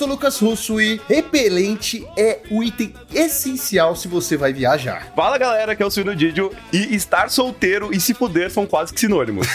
sou Lucas Russo e repelente é o item essencial se você vai viajar. Fala galera, que é o Sino Didio e estar solteiro e se fuder são quase que sinônimos.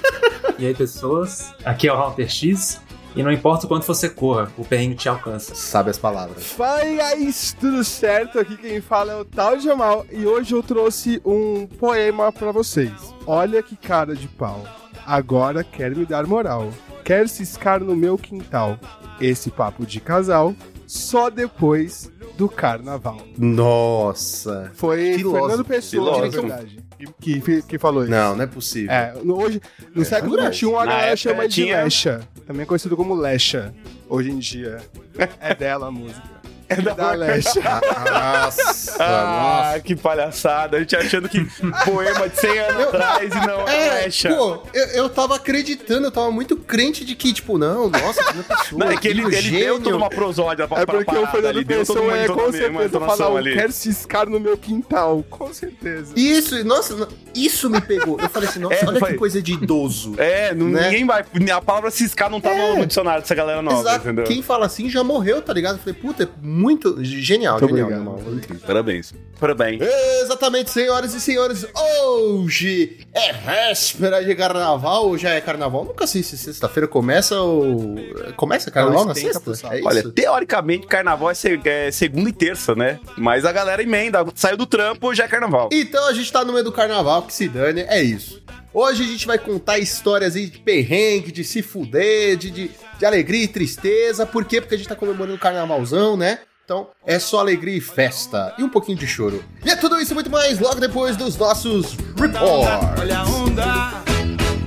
e aí pessoas, aqui é o Hunter X e não importa o quanto você corra, o perrengue te alcança. Sabe as palavras. Fala aí, tudo certo? Aqui quem fala é o Tal Jamal e hoje eu trouxe um poema para vocês. Olha que cara de pau. Agora quer me dar moral. Quer ciscar no meu quintal. Esse papo de casal só depois do carnaval. Nossa. Foi Filósofo. Fernando Pessoa, de verdade, que, que, que falou isso. Não, não é possível. É, no- hoje, no século verdade. XXI, a Na galera chama de tinha- Lecha. Também conhecido como Lecha. Hoje em dia. É dela a música. É da Lecha. Nossa, Ah, nossa. que palhaçada. A gente achando que poema de 100 anos atrás e não é, É, Lecha. pô, eu, eu tava acreditando, eu tava muito crente de que, tipo, não, nossa, que pessoa. Não, é que ele, ele deu gênio. toda uma prosódia pra, É pra porque o parada Fernando deu toda Pessoa uma é com certeza falar, ali. quer ciscar no meu quintal. Com certeza. Isso, nossa, isso me pegou. Eu falei assim, nossa, É, olha foi- que coisa de idoso. É, não- Né? ninguém vai. A palavra ciscar não tá É. no, no dicionário dessa galera nova, Exato. entendeu? Quem fala assim já morreu, tá ligado? Eu falei, puta, é muito genial, Muito genial, obrigado. irmão. Incrível. Parabéns. Parabéns. Exatamente, senhoras e senhores. Hoje é véspera de carnaval. Ou já é carnaval? Nunca sei se sexta-feira começa ou. Começa carnaval na sexta? É Olha, isso? teoricamente, carnaval é, é segunda e terça, né? Mas a galera emenda. Saiu do trampo, já é carnaval. Então a gente tá no meio do carnaval, que se dane, é isso. Hoje a gente vai contar histórias aí de perrengue, de se fuder, de, de, de alegria e tristeza. Por quê? Porque a gente tá comemorando o carnavalzão, né? Então é só alegria e festa. E um pouquinho de choro. E é tudo isso e muito mais logo depois dos nossos reports. Olha a onda.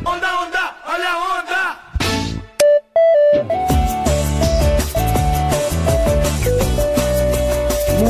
Onda, onda, olha a onda.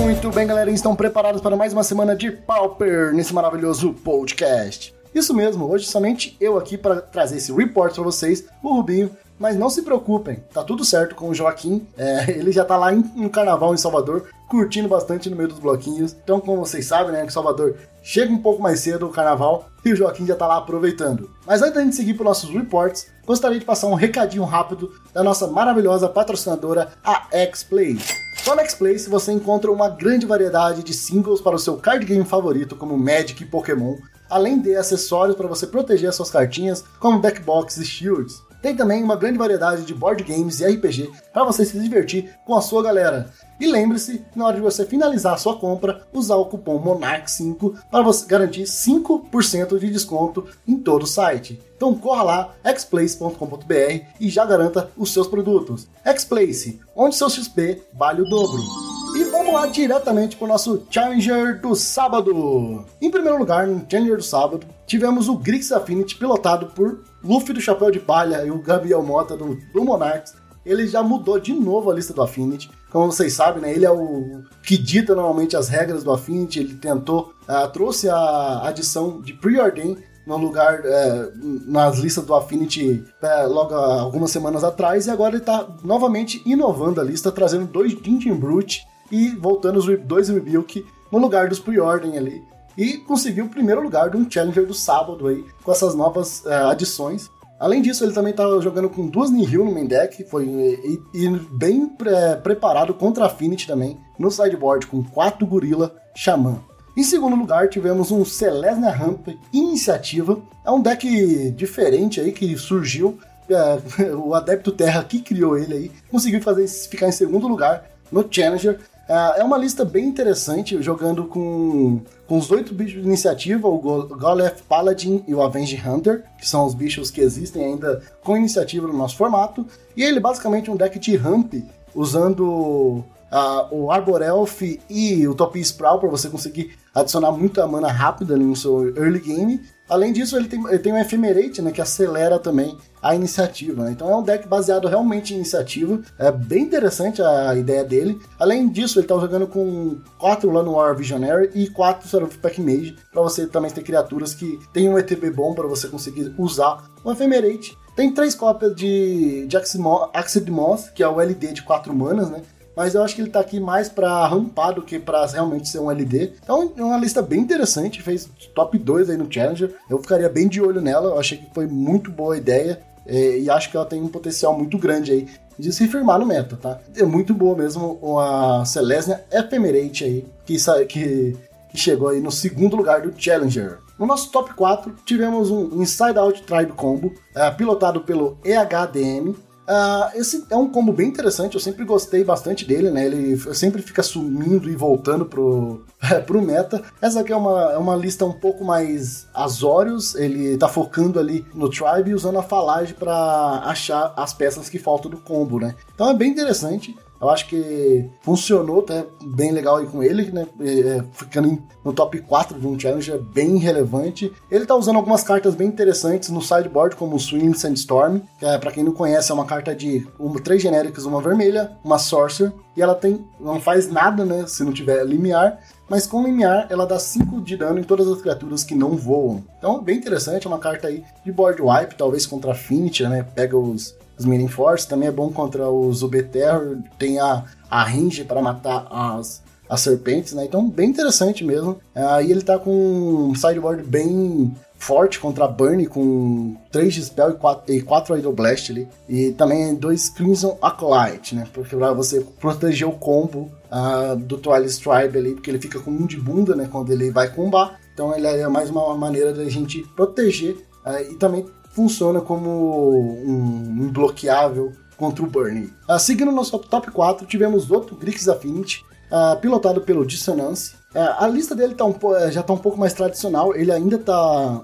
Muito bem, galera, estão preparados para mais uma semana de Pauper nesse maravilhoso podcast. Isso mesmo, hoje somente eu aqui para trazer esse report para vocês, o Rubinho. Mas não se preocupem, tá tudo certo com o Joaquim. É, ele já tá lá em, no carnaval em Salvador, curtindo bastante no meio dos bloquinhos. Então, como vocês sabem, né, que Salvador chega um pouco mais cedo o carnaval e o Joaquim já tá lá aproveitando. Mas antes da gente seguir para nossos reports, gostaria de passar um recadinho rápido da nossa maravilhosa patrocinadora, a X-Play. Só na X-Play você encontra uma grande variedade de singles para o seu card game favorito, como Magic e Pokémon, além de acessórios para você proteger as suas cartinhas, como backbox e shields. Tem também uma grande variedade de board games e RPG para você se divertir com a sua galera. E lembre-se, na hora de você finalizar a sua compra, usar o cupom MONARCH5 para você garantir 5% de desconto em todo o site. Então corra lá, xplace.com.br e já garanta os seus produtos. Xplace, onde seu XP vale o dobro. E vamos lá diretamente para o nosso Challenger do sábado. Em primeiro lugar, no Challenger do sábado, tivemos o Grix Affinity pilotado por Luffy do Chapéu de Palha e o Gabriel Mota do, do Monarchs. Ele já mudou de novo a lista do Affinity. Como vocês sabem, né, ele é o que dita normalmente as regras do Affinity. Ele tentou, ah, trouxe a adição de Preordain no lugar é, nas listas do Affinity é, logo algumas semanas atrás e agora ele está novamente inovando a lista, trazendo dois Dintin Brute e voltando os dois Rebuke no lugar dos Preordain ali. E conseguiu o primeiro lugar de um Challenger do sábado aí, com essas novas é, adições. Além disso, ele também tá jogando com duas Nihil no main deck, foi e, e bem pre- preparado contra a Affinity também, no sideboard com quatro Gorila Xamã. Em segundo lugar, tivemos um Celestia Ramp Iniciativa. É um deck diferente aí que surgiu. é, o Adepto Terra que criou ele aí conseguiu fazer ficar em segundo lugar no Challenger. É uma lista bem interessante, jogando com, com os oito bichos de iniciativa, o Go- Golef Paladin e o Avenge Hunter, que são os bichos que existem ainda com iniciativa no nosso formato. E ele basicamente é um deck de ramp, usando ah, o Arbor Elf e o Topi Sprawl para você conseguir adicionar muita mana rápida no seu early game. Além disso, ele tem, ele tem um Ephemerate, né, que acelera também a iniciativa. né? Então é um deck baseado realmente em iniciativa. É bem interessante a ideia dele. Além disso, ele tá jogando com 4 Llanowar Visionary e 4 Seraph Pack Mage, para você também ter criaturas que tem um ETB bom para você conseguir usar o Ephemerate. Tem três cópias de, de Moth, que é o LD de 4 manas, né? Mas eu acho que ele tá aqui mais pra rampar do que pra realmente ser um LD. Então é uma lista bem interessante, fez top 2 aí no Challenger. Eu ficaria bem de olho nela, eu achei que foi muito boa ideia. é, e acho que ela tem um potencial muito grande aí de se firmar no meta, tá? É muito boa mesmo a Celestia Ephemerate aí, que, que, que chegou aí no segundo lugar do Challenger. No nosso top 4, tivemos um Inside Out Tribe Combo, eh, pilotado pelo EHDM. Ah, esse é um combo bem interessante, eu sempre gostei bastante dele, né? Ele sempre fica sumindo e voltando pro, pro meta. Essa aqui é uma, é uma lista um pouco mais Azorius, ele tá focando ali no Tribe usando a falagem para achar as peças que faltam do combo, né? Então é bem interessante. Eu acho que funcionou até bem legal aí com ele, né? É, ficando no top 4 de um challenger bem relevante. Ele tá usando algumas cartas bem interessantes no sideboard, como o Swing Sandstorm, que é, quem não conhece, é uma carta de uma, três genéricas, uma vermelha, uma Sorcerer, e ela tem. não faz nada, né? Se não tiver limiar. Mas com limiar, ela dá 5 de dano em todas as criaturas que não voam. Então, bem interessante, é uma carta aí de board wipe, talvez contra Affinity, né? Pega os, os Meaning Force, também é bom contra os UB Terror, tem a, a range para matar as, as serpentes, né? Então, bem interessante mesmo. Aí ele tá com um sideboard bem forte contra a Burn, com 3 de spell e 4, e 4 Idol Blast ali. E também dois Crimson Acolyte, né? Porque pra você proteger o combo ah, do Twilight Tribe ali, porque ele fica com um de bunda, né? Quando ele vai combar. Então ele é mais uma maneira da gente proteger ah, e também funciona como um imbloqueável contra o Burning. Ah, seguindo nosso top 4, tivemos outro Grix Affinity, ah, pilotado pelo Dissonance. Ah, a lista dele tá um eh, já está um pouco mais tradicional, ele ainda está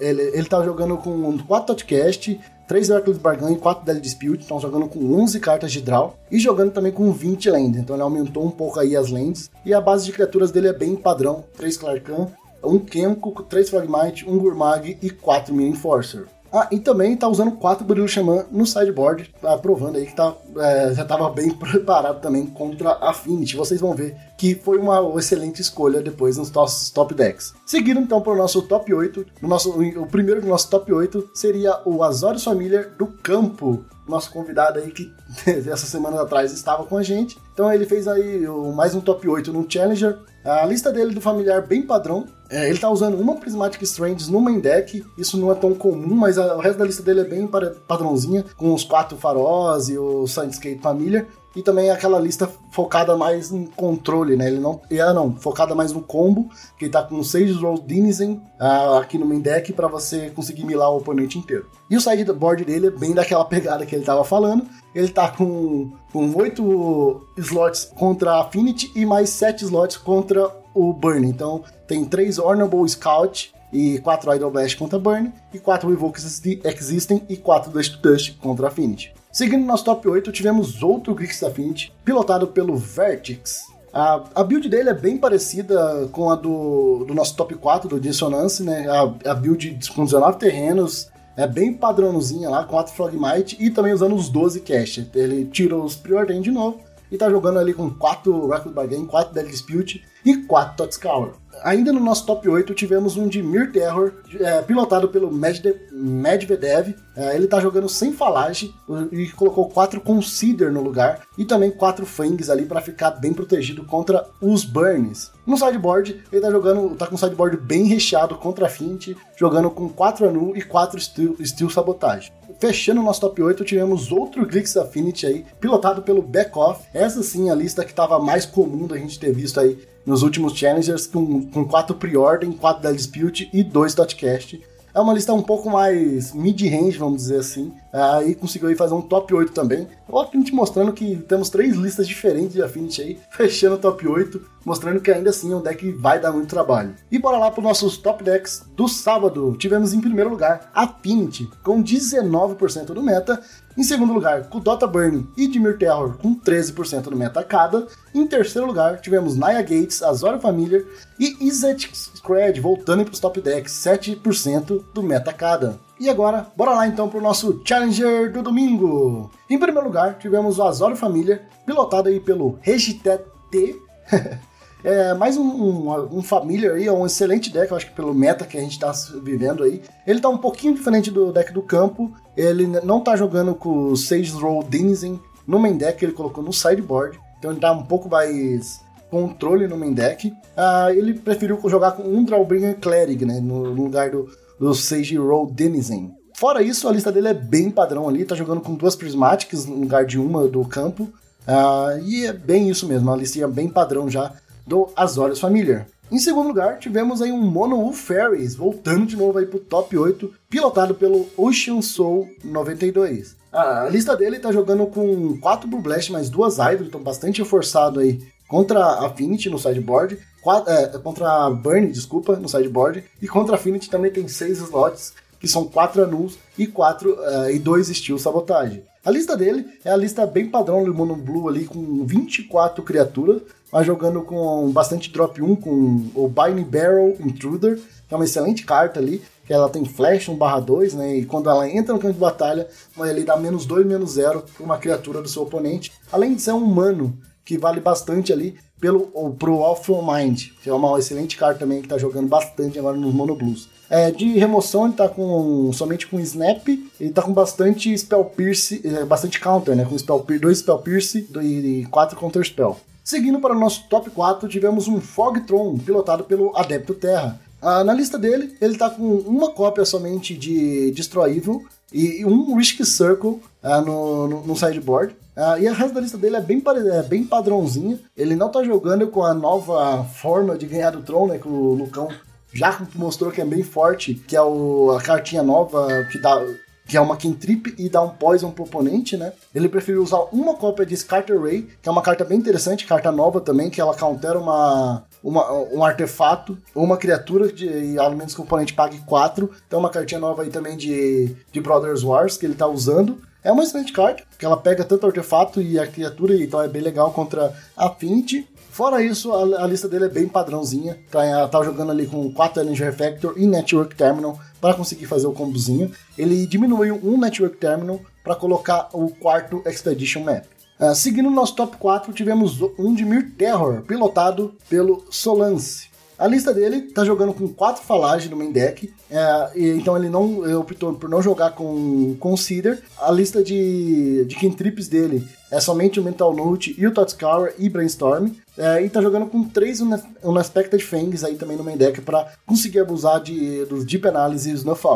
ele, ele tá jogando com 4 Totcast, 3 Reckless Bargain e 4 Daily Dispute, estão jogando com 11 cartas de draw e jogando também com 20 land, então ele aumentou um pouco aí as lands. E a base de criaturas dele é bem padrão, 3 Clarkan, um Kenko, 3 Fragmite, um Gurmag e 4 Mini Enforcer. Ah, e também tá usando 4 Burilo Xamã no sideboard, provando aí que tá, é, já estava bem preparado também contra Affinity. Vocês vão ver que foi uma excelente escolha depois nos nossos top decks. Seguindo então para o nosso top 8, no nosso, o primeiro do nosso top 8 seria o Azorius Familiar do Campo, nosso convidado aí que essa semana atrás estava com a gente. Então ele fez aí o- mais um top 8 no Challenger. A lista dele do familiar bem padrão. É, ele tá usando uma Prismatic Strange no main deck. Isso não é tão comum, mas a- o resto da lista dele é bem padrãozinha, com os quatro faróis e o Sandscape Familiar. E também aquela lista focada mais em controle, né? Ele não. Ah, não, focada mais no combo, que ele tá com 6 Roll Denizen ah, aqui no main deck para você conseguir milar o oponente inteiro. E o sideboard dele é bem daquela pegada que ele tava falando. Ele tá com, com 8 slots contra a Affinity e mais 7 slots contra o Burn. Então tem 3 Honorable Scout e 4 Idol Blast contra Burn, e 4 Revoke Exi- Existing e 4 Dust Dust contra Affinity. Seguindo nosso top 8, tivemos outro Grix Affinity, pilotado pelo Vertix. A, a build dele é bem parecida com a do, do nosso top 4, do Dissonance, né? A, a build com 19 terrenos, é bem padrãozinha lá, 4 Frogmite e também usando os 12 cash. Ele tirou os Preordain de novo e tá jogando ali com 4 Record Bargain, 4 Dead Dispute e 4 Totscour. Ainda no nosso top 8 tivemos um de Mir Terror, é, pilotado pelo Medve- Medvedev. É, ele tá jogando sem falagem e colocou 4 Consider no lugar e também 4 Fangs ali para ficar bem protegido contra os Burns. No sideboard, ele tá jogando, tá com um sideboard bem recheado contra a Fint, jogando com 4 Anu e 4 Steel, Steel Sabotage. Fechando o nosso top 8, tivemos outro Grix Affinity aí, pilotado pelo Back Off. Essa sim a lista que estava mais comum da gente ter visto aí nos últimos Challengers, com, com 4 Preorder, 4 da Dispute e 2 Dotcast. É uma lista um pouco mais mid-range, vamos dizer assim. Aí conseguiu aí fazer um top 8 também. O Affinity mostrando que temos três listas diferentes de Affinity aí, fechando o top 8, mostrando que ainda assim é um deck que vai dar muito trabalho. E bora lá para os nossos top decks do sábado. Tivemos em primeiro lugar Affinity, com 19% do meta. Em segundo lugar, Kudota Burn e Dimir Terror, com 13% do meta cada. Em terceiro lugar, tivemos Naya Gates, Azora Familiar e Izet Scred voltando para os top decks, 7% do meta cada. E agora, bora lá então pro nosso Challenger do domingo. Em primeiro lugar, tivemos o Azora Família, pilotado aí pelo Regitet T. É, mais um, um, um Familiar aí, é um excelente deck, eu acho que pelo meta que a gente tá vivendo aí. Ele tá um pouquinho diferente do deck do campo, ele não tá jogando com o Sage Roll Denizen no main deck, ele colocou no sideboard. Então ele dá um pouco mais controle no main deck. Ah, ele preferiu jogar com um Drawbringer Cleric, né, no lugar do, do Sage Roll Denizen. Fora isso, a lista dele é bem padrão ali, tá jogando com duas Prismatics no lugar de uma do campo. Ah, e é bem isso mesmo, uma listinha bem padrão já do Azorius Familiar. Em segundo lugar, tivemos aí um Mono Wolf Fairies, voltando de novo aí pro top 8, pilotado pelo Ocean Soul 92. A lista dele tá jogando com 4 Blue Blast mais duas Idol, então bastante reforçado aí contra a Affinity no sideboard, quatro, é, contra a Burn, desculpa, no sideboard, e contra a Affinity também tem 6 slots, que são 4 anuls e 4 uh, e 2 Steel Sabotage. A lista dele é a lista bem padrão do Mono Blue ali, com 24 criaturas, mas jogando com bastante drop 1, com o Biny Barrel Intruder, que é uma excelente carta ali, que ela tem flash 1/2, né? E quando ela entra no campo de batalha, ele dá menos 2, menos 0 para uma criatura do seu oponente. Além de ser um humano, que vale bastante ali pelo pro Awful Mind, que é uma excelente carta também que tá jogando bastante agora nos Mono Blues. É, de remoção ele tá com somente com Snap, ele tá com bastante Spell Pierce, é, bastante counter, né? Com spell, dois Spell Pierce e quatro Counter Spell. Seguindo para o nosso top 4, tivemos um Fogtron, pilotado pelo Adepto Terra. Ah, na lista dele, ele tá com uma cópia somente de Destroy Evil e um Risk Circle ah, no, no, no sideboard. Uh, e a resto da lista dele é bem, é bem padrãozinha. Ele não tá jogando com a nova forma de ganhar do Tron, né? Que o Lucão já mostrou que é bem forte, que é o, a cartinha nova que dá. Que é uma Kentrip e dá um poison pro oponente, né? Ele preferiu usar uma cópia de Scarter Ray, que é uma carta bem interessante, carta nova também, que ela countera uma, uma, um artefato ou uma criatura de, e ao menos que o oponente pague 4. Então uma cartinha nova aí também de, de Brothers Wars que ele tá usando. É uma excelente carta, que ela pega tanto artefato e a criatura, então é bem legal contra a Affinity. Fora isso, a, a, lista dele é bem padrãozinha. Tá, tá jogando ali com 4 Energy Refactor e Network Terminal para conseguir fazer o combozinho. Ele diminuiu um Network Terminal para colocar o quarto Expedition Map. Uh, seguindo nosso top 4, tivemos um de Mir Terror, pilotado pelo Solance. A lista dele tá jogando com quatro falagens no main deck, é, então ele não optou por não jogar com Consider. A lista de, de cantrips dele é somente o Mental Note e o Totscour e Brainstorm. É, e tá jogando com três Unexpected Fangs aí também no main deck para conseguir abusar de, dos Deep Analysis e Snuff.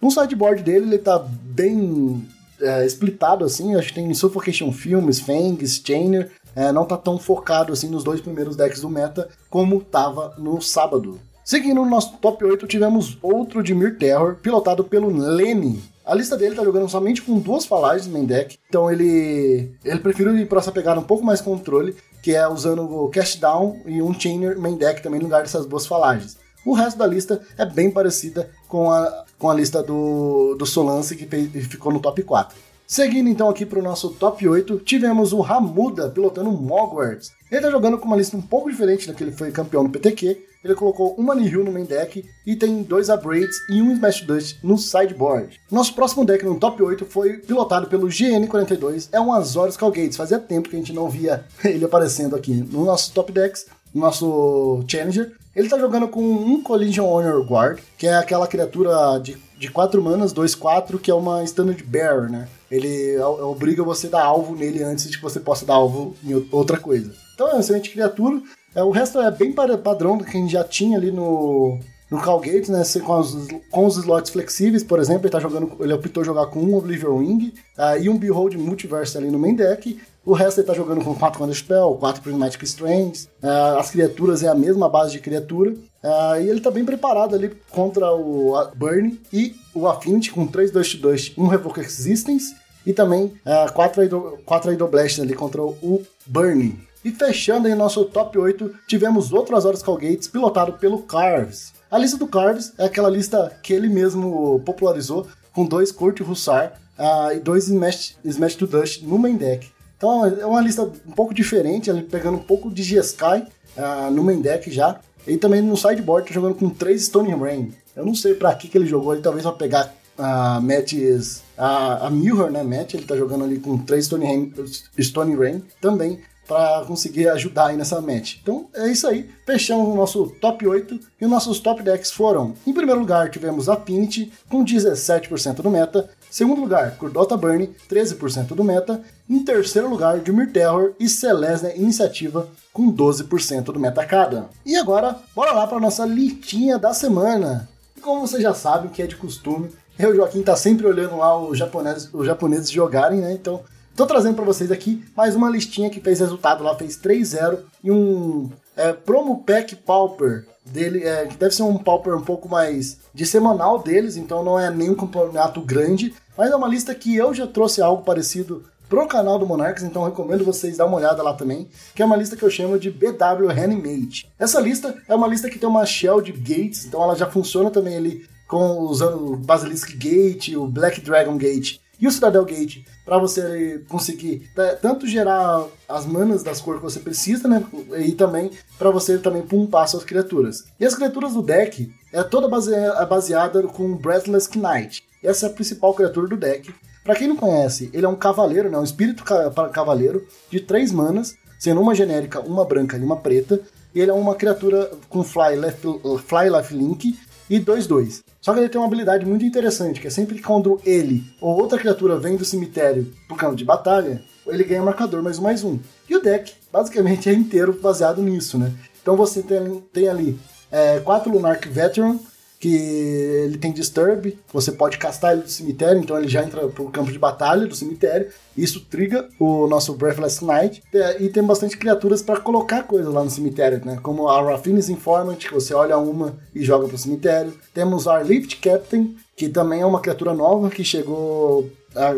No sideboard dele ele tá bem é, splitado assim, acho que tem Suffocation Films, Fangs, Chainer, é, não tá tão focado assim nos dois primeiros decks do meta como tava no sábado. Seguindo no nosso top 8, tivemos outro de Mir Terror, pilotado pelo Lenny. A lista dele tá jogando somente com duas falagens no main deck, então ele ele preferiu ir para essa pegada um pouco mais controle, que é usando o Cast Down e um Chainer main deck também no lugar dessas duas falagens. O resto da lista é bem parecida com a, com a lista do, do Solance, que ficou no top 4. Seguindo então aqui para o nosso top 8, tivemos o Ramuda pilotando Mogwarts. Ele está jogando com uma lista um pouco diferente da que ele foi campeão no PTQ. Ele colocou uma Nihil no main deck e tem dois Upgrades e um Smash Dust no sideboard. Nosso próximo deck no top 8 foi pilotado pelo GN42, é um Azorius Calgates. Fazia tempo que a gente não via ele aparecendo aqui no nosso top decks, no nosso Challenger. Ele tá jogando com um Collision Honor Guard, que é aquela criatura de, de 4 manas, 2-4, que é uma Standard Bearer, né? Ele obriga você a dar alvo nele antes de que você possa dar alvo em outra coisa. Então é uma excelente criatura. É, o resto é bem padrão do que a gente já tinha ali no, no Calgate, né? Com os, com os slots flexíveis, por exemplo, ele, tá jogando, ele optou jogar com um Oblivion Wing uh, e um Behold Multiverse ali no main deck. O resto ele tá jogando com 4 Counter Spell, 4 Prismatic Strands. Uh, as criaturas é a mesma base de criatura. Uh, e ele tá bem preparado ali contra o Burn e o Affinity com 3 2 2 1 Revoke Existence e também 4 uh, Idol, ali contra o Burning. E fechando aí nosso top 8, tivemos outro Azorius Calgates pilotado pelo Carves. A lista do Carves é aquela lista que ele mesmo popularizou, com dois Kurt Hussar uh, e dois Smash, Smash to Dust no main deck. Então é uma lista um pouco diferente, pegando um pouco de Jeskai uh, no main deck já. E também no sideboard tá jogando com três Stone Rain. Eu não sei para que, que ele jogou, ele talvez vai pegar uh, matches. A, a Mirror, né? Match, ele tá jogando ali com três Stone Rain, Stone Rain também pra conseguir ajudar aí nessa match. Então é isso aí, fechamos o nosso top 8 e os nossos top decks foram: em primeiro lugar tivemos Affinity com 17% do meta, segundo lugar Kurdota Burn, 13% do meta, em terceiro lugar Dimir Terror e Celestia Iniciativa com 12% do meta cada. E agora, bora lá para nossa listinha da semana. E como vocês já sabem, que é de costume, eu e o Joaquim tá sempre olhando lá os japoneses, os japoneses jogarem, né? Então, tô trazendo para vocês aqui mais uma listinha que fez resultado lá, fez 3-0 e um é, promo pack pauper dele, é, que deve ser um pauper um pouco mais de semanal deles, então não é nenhum campeonato grande, mas é uma lista que eu já trouxe algo parecido pro canal do Monarchs, então recomendo vocês dar uma olhada lá também, que é uma lista que eu chamo de BW Reanimate. Essa lista é uma lista que tem uma shell de gates, então ela já funciona também ali com usando o Basilisk Gate, o Black Dragon Gate e o Citadel Gate, para você conseguir tanto gerar as manas das cores que você precisa, né, e também para você também pumpar suas criaturas. E as criaturas do deck é toda baseada com Breathless Knight. Essa é a principal criatura do deck. Para quem não conhece, ele é um cavaleiro, né, um espírito cavaleiro de três manas, sendo uma genérica, uma branca e uma preta. E ele é uma criatura com Fly, left, fly Life Link e 2-2. Só que ele tem uma habilidade muito interessante, que é sempre que quando ele ou outra criatura vem do cemitério pro campo de batalha, ele ganha marcador mais um mais um. E o deck, basicamente, é inteiro baseado nisso, né? Então você tem, tem ali é, quatro Lunark Veteran, que ele tem Disturb, você pode castar ele do cemitério, então ele já entra pro campo de batalha do cemitério. Isso triga o nosso Breathless Knight. É, e tem bastante criaturas para colocar coisas lá no cemitério, né? Como a Raffine's Informant, que você olha uma e joga pro cemitério. Temos a Lift Captain, que também é uma criatura nova que chegou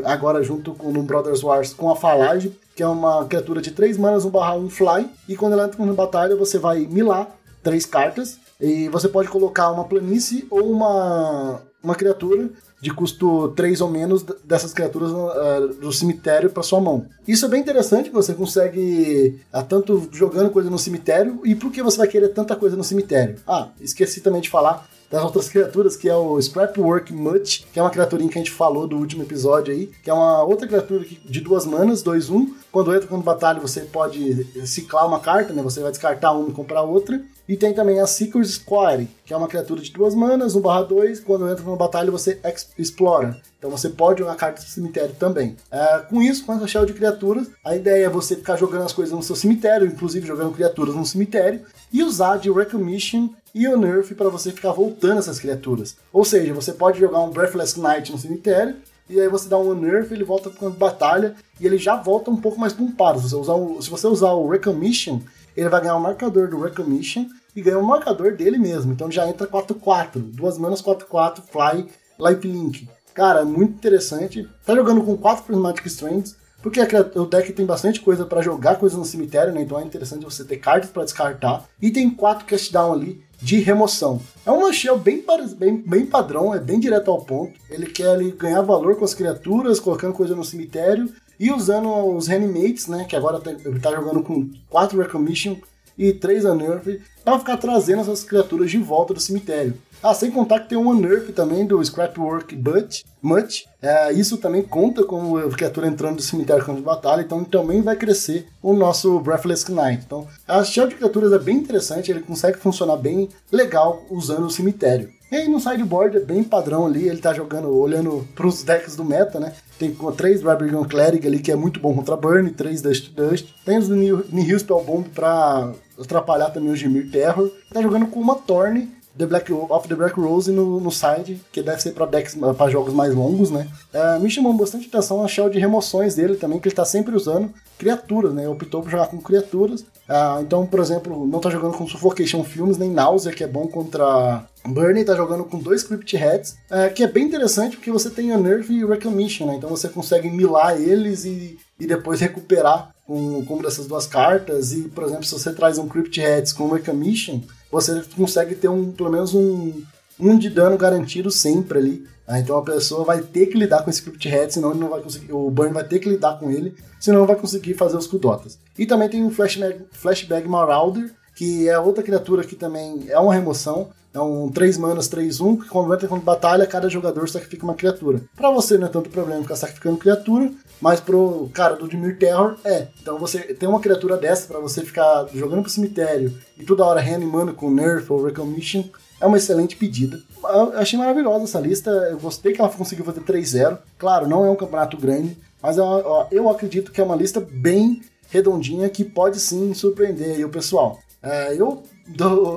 agora junto com no Brothers Wars com a Falage, que é uma criatura de 3 manas, 1 barra 1 fly. E quando ela entra na batalha, você vai milar três cartas e você pode colocar uma planície ou uma, uma criatura de custo 3 ou menos dessas criaturas uh, do cemitério para sua mão. Isso é bem interessante, você consegue uh, tanto jogando coisa no cemitério e por que você vai querer tanta coisa no cemitério? Ah, esqueci também de falar das outras criaturas, que é o Scrapwork Mutt, que é uma criaturinha que a gente falou do último episódio aí, que é uma outra criatura de duas manas, 2-1. Um. Quando entra quando batalha, você pode ciclar uma carta, né? Você vai descartar uma e comprar outra. E tem também a Seeker's Squire, que é uma criatura de duas manas, 1/2, quando entra numa batalha você explora. Então você pode jogar cartas do cemitério também. É, com isso, com essa shell de criaturas, a ideia é você ficar jogando as coisas no seu cemitério, inclusive jogando criaturas no cemitério, e usar de Recognition e o Nerf para você ficar voltando essas criaturas. Ou seja, você pode jogar um Breathless Knight no cemitério, e aí você dá um Nerf, ele volta para batalha, e ele já volta um pouco mais pumpado. Se você usar o, se você usar o Recognition, ele vai ganhar o um marcador do Recognition, e ganha um marcador dele mesmo. Então já entra 4-4, duas manas 4-4, Fly, Lifelink. Cara, muito interessante. Tá jogando com 4 Prismatic Strands, porque o deck tem bastante coisa para jogar coisas no cemitério, né? Então é interessante você ter cartas para descartar. E tem 4 cast down ali de remoção. É uma shell bem, bem, bem padrão, é bem direto ao ponto. Ele quer ali, ganhar valor com as criaturas, colocando coisa no cemitério e usando os Reanimates, né? Que agora tá, ele tá jogando com 4 Recommission e 3 Unnerf para ficar trazendo essas criaturas de volta do cemitério. Ah, sem contar que tem um Unnerf também do Scrapwork But, Much. É, isso também conta como criatura entrando do cemitério campo de batalha, então também vai crescer o nosso Breathless Knight. Então, a shell de criaturas é bem interessante, ele consegue funcionar bem legal usando o cemitério. E aí no sideboard é bem padrão ali, ele tá jogando, olhando pros decks do meta, né? Tem três Dragon Cleric ali, que é muito bom contra Burn, três Dust Dust. Tem os Nihil Spellbomb pra atrapalhar também o Gemir Terror. Tá jogando com uma Torne The Black, of the Black Rose no, no side, que deve ser para decks para jogos mais longos, né? É, me chamou bastante atenção a shell de remoções dele também, que ele tá sempre usando criaturas, né? Optou por jogar com criaturas. É, então, por exemplo, não tá jogando com Suffocation Films nem Náusea, que é bom contra Burnie tá jogando com dois Crypt Heads, é, que é bem interessante porque você tem Nerf e Reclamation, né? Então você consegue milar eles e, e depois recuperar com, com uma dessas duas cartas. E, por exemplo, se você traz um Crypt Heads com Reclamation, você consegue ter um, pelo menos um, um de dano garantido sempre ali. Ah, então a pessoa vai ter que lidar com esse Crypt Head, senão ele não vai conseguir. O Burn vai ter que lidar com ele, senão não vai conseguir fazer os Kudotas. E também tem o Flashback, Flashback Marauder, que é outra criatura que também é uma remoção. É um 3 manas, 3 1, que quando entra contra batalha, cada jogador sacrifica uma criatura. Pra você não é tanto problema ficar sacrificando criatura, mas pro cara do Dimir Terror é. Então você tem uma criatura dessa pra você ficar jogando pro cemitério e toda hora reanimando com Nerf ou Recognition, é uma excelente pedida. Eu achei maravilhosa essa lista, eu gostei que ela conseguiu fazer 3-0. Claro, não é um campeonato grande, mas é uma- ó, eu acredito que é uma lista bem redondinha que pode sim surpreender aí o pessoal. É, eu,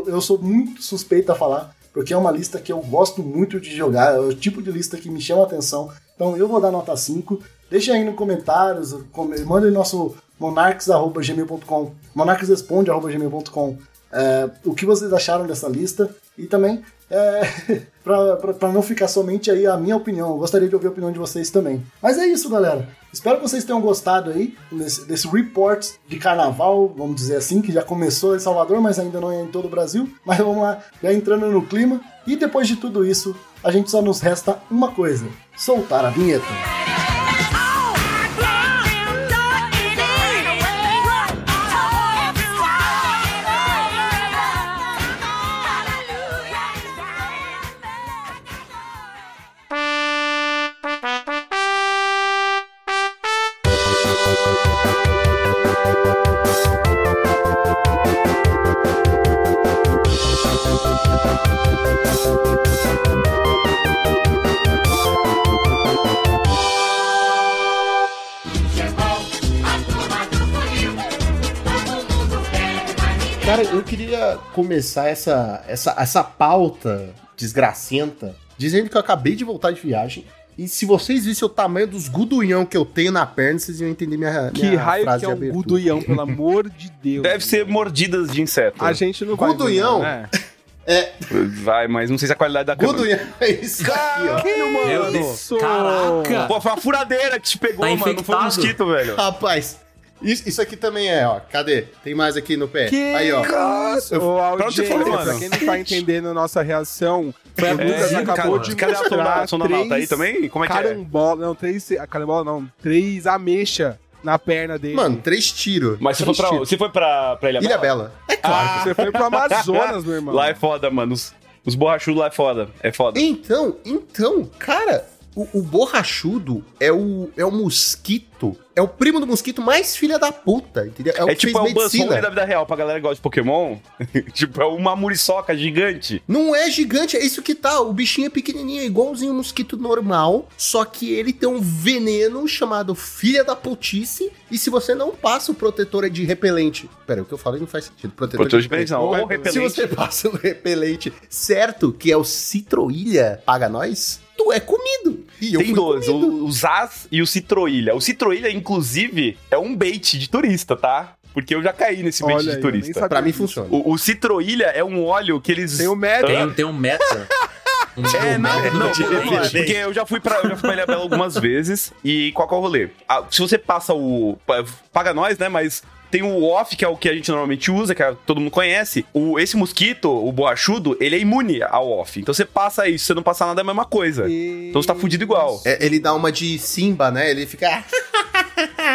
eu sou muito suspeito a falar, porque é uma lista que eu gosto muito de jogar, é o tipo de lista que me chama a atenção. Então eu vou dar nota 5. Deixa aí nos comentários, com- manda em nosso monarques.gmail.com, monarquesresponde.gmail.com é, o que vocês acharam dessa lista e também é, para não ficar somente aí a minha opinião, eu gostaria de ouvir a opinião de vocês também. Mas é isso, galera. Espero que vocês tenham gostado aí desse, desse report de carnaval, vamos dizer assim, que já começou em Salvador, mas ainda não é em todo o Brasil. Mas vamos lá, já entrando no clima. E depois de tudo isso, a gente só nos resta uma coisa: soltar a vinheta. Cara, eu queria começar essa, essa, essa pauta desgracenta dizendo que eu acabei de voltar de viagem. E se vocês vissem o tamanho dos gudunhão que eu tenho na perna, vocês iam entender minha, Que minha raio frase que é um guduião, pelo amor de Deus. Deve ser mordidas de inseto. A gente não vai Gudunhão? entender, né? Vai, mas não sei se a qualidade da câmera. Gudunhão é isso aqui, ó. Meu Deus. Caraca! Pô, foi uma furadeira que te pegou, Tá mano. Não foi um infectado? mosquito, velho. Rapaz, isso, isso aqui também é, ó. Cadê? Tem mais aqui no pé. Que Aí, ó. isso? Ô, Pra onde você audiência, foi, pra mano? quem não tá entendendo a nossa reação, o É, Lucas acabou de cadê a mostrar a sonda nau? Tá aí três também? Como é que é? carambola, não, três, a carambola não, três ameixa na perna dele. Mano, três tiros. Mas você foi Três pra, tiros. você foi pra, pra Ilha, Ilha Bela? Bela. É claro. você foi pro Amazonas, meu irmão. Lá é foda, mano. Os, os borrachudos lá é foda. É foda. Então, então, cara, o, o borrachudo é o, é o mosquito. É o primo do mosquito mais filha da puta, entendeu? É o É tipo, é o da vida real pra galera que gosta de Pokémon. tipo, é uma muriçoca gigante. Não é gigante, é isso que tá. O bichinho é pequenininho, é igualzinho um mosquito normal, só que ele tem um veneno chamado filha da putice. E se você não passa o protetor de repelente. Pera, o que eu falei não faz sentido. Protetor, Protetor de repelente, não. Ou Se repelente. você passa o repelente certo, que é o Citroilha paga nós, tu é comido. E eu Tem fui dois, comido. o, o Zaz e o Citroilha. O Citroilha, inclusive, é um bait de turista, tá? Porque eu já caí nesse bait de turista. Pra mim funciona. O, o Citroilha é um óleo que eles. Tem o médico. Tem, tem um meta. Um É, um não, não, não, porque eu já fui pra, eu já fui pra Ilha Bela algumas vezes. E qual que é o rolê? Ah, se você passa o. pa- Paga nós, né? Mas tem o off, que é o que a gente normalmente usa, que é- todo mundo conhece. O, esse mosquito, o boachudo, ele é imune ao off. Então você passa isso, se você não passar nada, é a mesma coisa. Então você tá fudido igual. É, ele dá uma de Simba, né? Ele fica.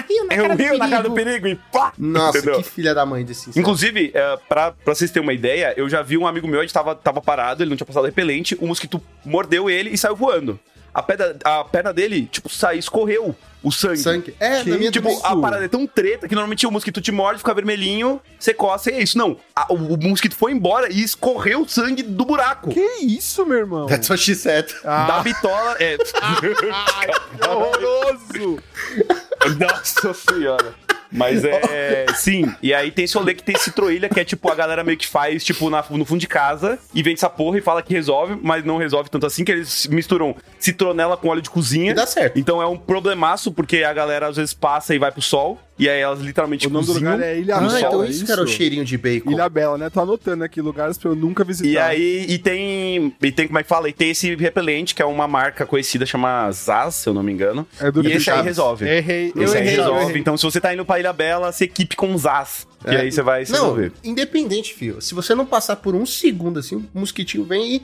Rio na É cara o do rio na cara do perigo. perigo e pá! Nossa, Entendeu? que filha da mãe desse inseto. Inclusive, é, pra, pra vocês terem uma ideia, eu já vi um amigo meu, a gente tava, tava parado, ele não tinha passado repelente, o mosquito mordeu ele e saiu voando. A perna, a perna dele, tipo, saiu, escorreu o sangue. sangue. É, Que na minha Tipo, a parada é tão treta que normalmente o mosquito te morde, fica vermelhinho, você coça e é isso. Não, a- o, o mosquito foi embora e escorreu o sangue do buraco. Que isso, meu irmão? That's what she said. Da bitola. É. Que horroroso! Nossa senhora. Mas é. Sim. E aí tem esse rolê que tem citroilha, que é tipo, a galera meio que faz, tipo, na- no fundo de casa e vende essa porra e fala que resolve, mas não resolve tanto assim, que eles misturam citronela com óleo de cozinha. E dá certo. Então é um problemaço, porque a galera às vezes passa e vai pro sol. E aí elas literalmente O nome do cozinham. lugar é Ilha Ah, Bela, então é isso que era o cheirinho de bacon. Ilha Bela, né? Tô anotando aqui lugares pra eu nunca visitar. E aí, e tem. E tem, como é que fala? E tem esse repelente, que é uma marca conhecida, chama Zaz, se eu não me engano. É do e esse aí resolve. Errei, eu Esse aí errei, eu resolve. errei. Então, se você tá indo pra Ilha Bela, se equipe com Zaz. É. aí você vai se Não, resolver. independente, filho. Se você não passar por um segundo assim, o mosquitinho vem e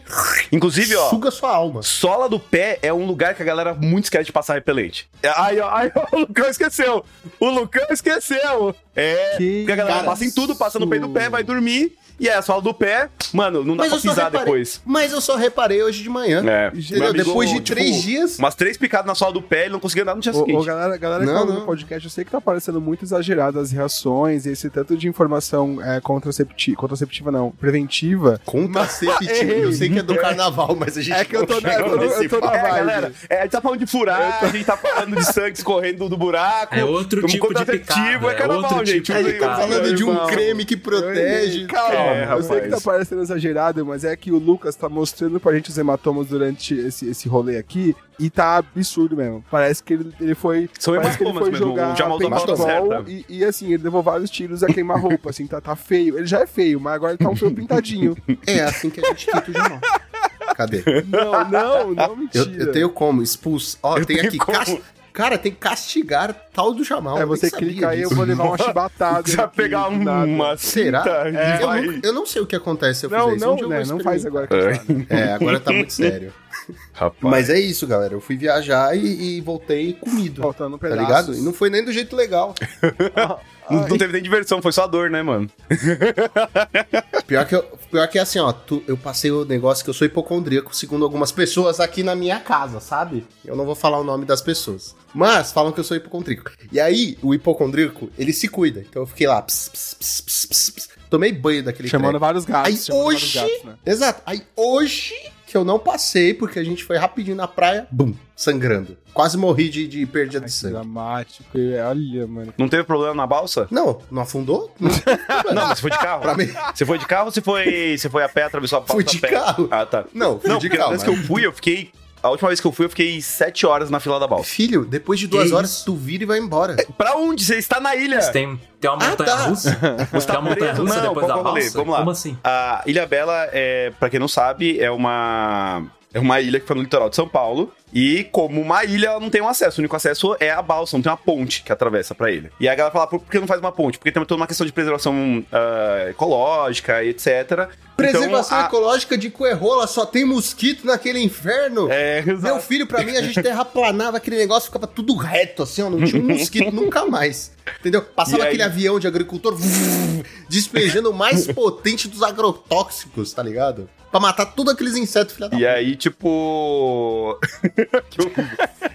Inclusive, ó. suga sua alma. Sola do pé é um lugar que a galera muito esquece de passar repelente. Aí, ó, aí, ó, o Lucão esqueceu. O Lucão esqueceu. É, Que porque a galera passa em tudo, passa no peito do pé, vai dormir. E aí a sola do pé, mano, não dá Mas pra pisar reparei- depois. Mas eu só reparei hoje de manhã. É. Entendeu? Amigo, Depois de tipo, três dias. Umas três picadas na sola do pé, ele não conseguia andar no dia Ô, ô, seguinte. galera, galera que Não, tá no não. podcast, eu sei que tá parecendo muito exagerado as reações e esse tanto de informação é, contraceptiva, contraceptiva não, preventiva. Contraceptivo. Errei. Eu sei que é do carnaval, mas a gente É que eu tô na- eu tô- eu nesse tô na. É, galera, é, a gente tá falando de furar, a gente tá falando de sangue escorrendo do, do buraco. É outro tipo de contraceptivo, picada, É carnaval, é outro gente. tipo gente tá falando de um creme que protege. Calma, É, eu sei que tá rapaz. parecendo exagerado, mas é que o Lucas tá mostrando pra gente os hematomas durante esse, esse rolê aqui e tá absurdo mesmo. Parece que ele, ele foi. São parece que ele foi mesmo, jogar o Jamal Jamal paintball e, e assim, ele levou vários tiros a queimar-roupa, assim, tá, tá feio. Ele já é feio, mas agora ele tá um feio pintadinho. É assim que a gente quita o Jamal. Cadê? Não, não, não, mentira. Eu, eu tenho como expulso. Ó, tem tenho aqui. como. Cara, tem castigar tal do Jamal. É, você clica aí, eu vou levar uma chibatada. Precisa pegar nada. uma Será? cinta e eu, nunca- eu não sei o que acontece se eu Não, fizer isso. não, Um dia eu né, não faz agora que eu falo. É, agora tá muito sério. Rapaz. Mas é isso, galera. Eu fui viajar e, e voltei comido. Faltando um Tá pedaço. ligado? E não foi nem do jeito legal. Não, não teve nem diversão, foi só dor, né, mano? Pior que, eu, pior que é assim, ó. tu- eu passei o negócio que eu sou hipocondríaco, segundo algumas pessoas aqui na minha casa, sabe? Eu não vou falar o nome das pessoas. Mas falam que eu sou hipocondríaco. E aí, o hipocondríaco, ele se cuida. Então eu fiquei lá, ps, ps, ps, ps, ps, ps. tomei banho daquele Chamando treco. vários gatos. Aí hoje. gatos, né? Exato. Aí hoje que eu não passei, porque a gente foi rapidinho na praia, bum, sangrando. Quase morri de, de perda Ai, de sangue. dramático. e- Olha, mano. Não teve problema na balsa? Não, não afundou? Não, Não, mas você foi de carro? Pra mim- Você foi de carro ou você foi, você foi a pé, atravessou a balsa Fui de a pé? carro. Ah, tá. não, fui Não, de carro. na vez que eu fui, eu fiquei... A última vez que eu fui, eu fiquei sete horas na fila da balsa. Filho, depois de duas Que horas, isso? tu vira e vai embora. Pra onde? Você está na ilha. Você tem, tem uma Ah, montanha tá. russa? Você tem uma montanha russa Não, depois da é balsa? Vamos lá. Como assim? A Ilha Bela, é, pra quem não sabe, é uma... É uma ilha que fica no litoral de São Paulo. E como uma ilha, ela não tem um acesso. O único acesso é a balsa, não tem uma ponte que atravessa pra ilha. E aí a galera fala, por que não faz uma ponte? Porque tem toda uma questão de preservação ah, ecológica e etc. Preservação Então, a- ecológica de Coerrola, só tem mosquito naquele inferno. É, Meu exato. filho, pra mim, a gente terraplanava aquele negócio, ficava tudo reto, assim, ó, não tinha um mosquito nunca mais. Entendeu? Passava aí- aquele avião de agricultor despejando o mais potente dos agrotóxicos, tá ligado? Pra matar todos aqueles insetos, filha da E aí, tipo.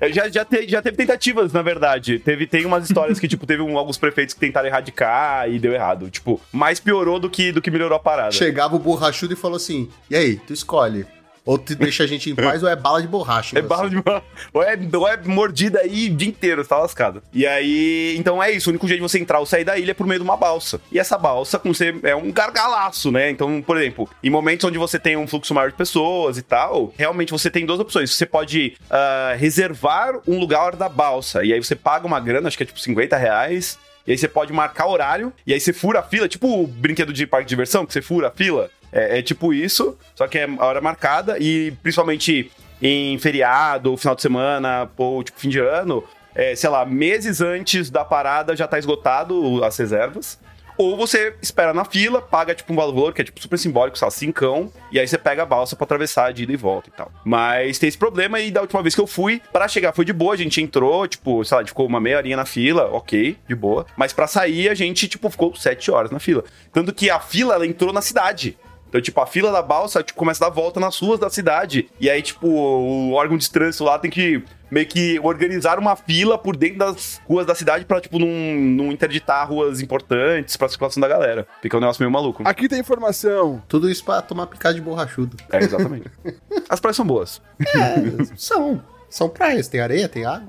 É, já, já, te- já teve tentativas, na verdade. Teve, tem umas histórias que, tipo, teve um- alguns prefeitos que tentaram erradicar e deu errado. Tipo, mais piorou do que, do que melhorou a parada. Chegava o borrachudo e falou assim: E aí, tu escolhe. Ou tu deixa a gente em paz ou é bala de borracha. É bala de bala. Ou é, ou é mordida aí o dia inteiro, você tá lascado. E aí, então é isso. O único jeito de você entrar ou sair da ilha é por meio de uma balsa. E essa balsa, com você, é um gargalaço, né? Então, por exemplo, em momentos onde você tem um fluxo maior de pessoas e tal, realmente você tem duas opções. Você pode ah, reservar um lugar da balsa. E aí você paga uma grana, acho que é tipo 50 reais. E aí você pode marcar horário, e aí você fura a fila, tipo o brinquedo de parque de diversão, que você fura a fila. É, é tipo isso, só que é a hora marcada, e principalmente em feriado, final de semana, ou tipo fim de ano, é, sei lá, meses antes da parada já tá esgotado as reservas. Ou você espera na fila, paga tipo um valor que é tipo super simbólico, sei lá, cincão, e aí você pega a balsa pra atravessar de ida e volta e tal. Mas tem esse problema e da última vez que eu fui, pra chegar foi de boa, a gente entrou, tipo, sei lá, ficou uma meia horinha na fila, ok, de boa. Mas pra sair a gente, tipo, ficou sete horas na fila. Tanto que a fila, ela entrou na cidade. Então, tipo, a fila da balsa tipo, começa a dar volta nas ruas da cidade. E aí, tipo, o órgão de trânsito lá tem que meio que organizar uma fila por dentro das ruas da cidade pra, tipo, não, não interditar ruas importantes pra circulação da galera. Fica um negócio meio maluco. Aqui tem informação. Tudo isso pra tomar picada de borrachudo. É, exatamente. As praias são boas. É, são. São praias, tem areia, tem água.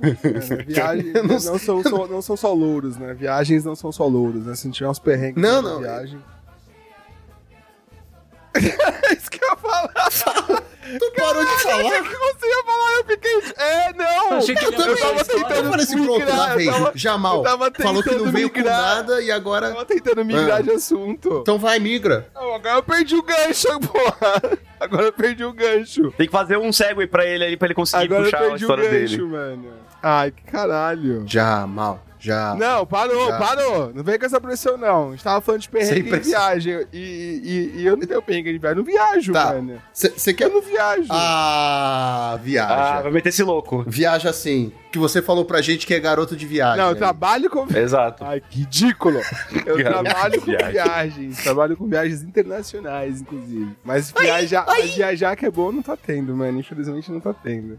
Viagens Eu não não, são, só- não são só louros, né? Viagens não são só louros, né? Se não tiver uns perrengues Não, na não. viagem. Isso que eu ia falar. Tu parou de falar. O que você ia falar? Eu fiquei. É, não! Eu achei que eu tava tentando Eu falei assim, pronto, migrar, lá eu tava- Jamal eu falou que não veio com migrar. nada e Eu agora... tava tentando migrar Ah. de assunto. Então vai, migra. Não, agora eu perdi o gancho, porra. Agora eu perdi o gancho. Tem que fazer um segue pra ele aí pra ele conseguir Agora eu puxar a história gancho, dele. mano. Ai, que caralho. Jamal. Já. Não, parou, Já. parou. Não vem com essa pressão, não. A gente tava falando de Sem perrengue pressão. viagem. E, e, e eu não tenho perrengue de viagem. Eu não viajo, Tá. mano. Você quer. Eu não viajo. Ah, Ah, viaja. vai meter esse louco. Viaja assim. Que você falou pra gente que é garoto de viagem. não, eu trabalho com. Exato. Ai, que ridículo! Eu trabalho de com viagem. viagens. Trabalho com viagens internacionais, inclusive. Mas viajar, mas viajar que é bom não tá tendo, mano. Infelizmente não tá tendo.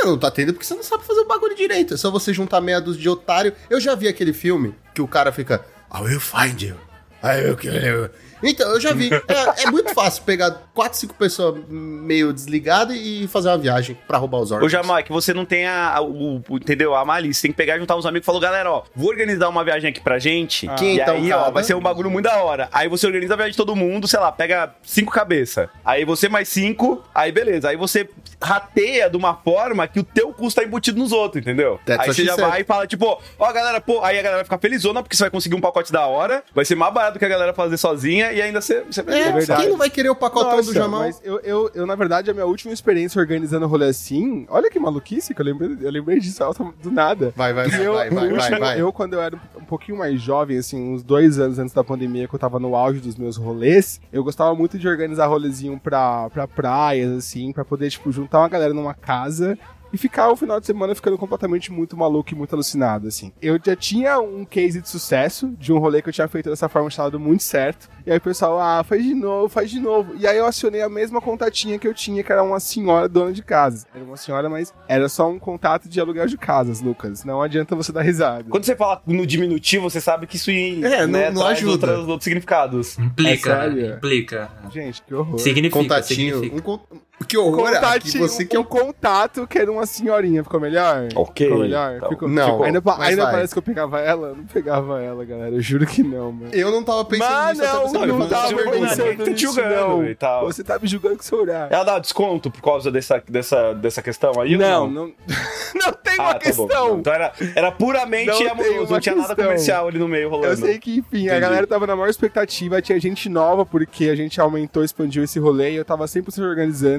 Não, não tá tendo porque você não sabe fazer o bagulho direito. É só você juntar meia dúzia de otário. Eu já vi aquele filme que o cara fica. I will find you. I will kill you. Então, eu já vi. É, é muito fácil pegar quatro, cinco pessoas meio desligadas e fazer uma viagem pra roubar os órgãos. Ô, Jamal, é que você não tem a, a- o, o- entendeu? A malícia. Tem que pegar e juntar uns amigos e falou, galera, ó, vou organizar uma viagem aqui pra gente. Que e então, aí, cara? ó, vai ser um bagulho muito da hora. Aí você organiza a viagem de todo mundo, sei lá, pega cinco cabeças. Aí você mais cinco, aí beleza. Aí você rateia de uma forma que o teu custo tá embutido nos outros, entendeu? That's aí você já said. vai e fala, tipo, ó, galera, pô, aí a galera vai ficar felizona porque você vai conseguir um pacote da hora. Vai ser mais barato que a galera fazer sozinha e ainda você, É, verdade. quem não vai querer o pacotão Nossa, do Jamal? Mas eu, eu, eu, na verdade, a minha última experiência organizando rolê assim. Olha que maluquice que eu lembrei, eu lembrei disso alto- do nada. Vai, vai, vai, eu, vai, vai, último- vai. eu, quando eu era um pouquinho mais jovem, assim, uns dois anos antes da pandemia, que eu tava no auge dos meus rolês, eu gostava muito de organizar rolezinho pra, pra praias, assim, pra poder, tipo, juntar uma galera numa casa e ficar o final de semana ficando completamente muito maluco e muito alucinado, assim. Eu já tinha um case de sucesso de um rolê que eu tinha feito dessa forma, tinha dado muito certo. E aí o pessoal, ah, faz de novo, faz de novo. E aí eu acionei a mesma contatinha que eu tinha, que era uma senhora dona de casa. Era uma senhora, mas era só um contato de aluguel de casas, Lucas. Não adianta você dar risada. Quando você fala no diminutivo, você sabe que isso É, não- né, não traz ajuda. Outras, outros significados. Implica, É implica. Gente, que horror. Significa, Contatinho. significa. Um Que horror, aqui Contatinho, você que é um o contato que era uma senhorinha. Ficou melhor? Ok, Ficou melhor? então. Ficou- Não, ficou- ainda mas ainda vai. parece que eu pegava ela? Não pegava ela, galera. Eu juro que não, mano. Eu não tava pensando Mas nisso não, não fazer tava pensando Tá nisso, julgando não. e tal. Você tá me julgando com seu olhar. Ela dá desconto por causa dessa, dessa, dessa questão aí? Não, não, não tem uma Ah, tá bom. questão. Então era, era puramente Não amoroso, não tinha nada comercial ali no meio rolando. Eu sei que, enfim, a Entendi. galera tava na maior expectativa, tinha gente nova, porque a gente aumentou, expandiu esse rolê, e eu tava sempre se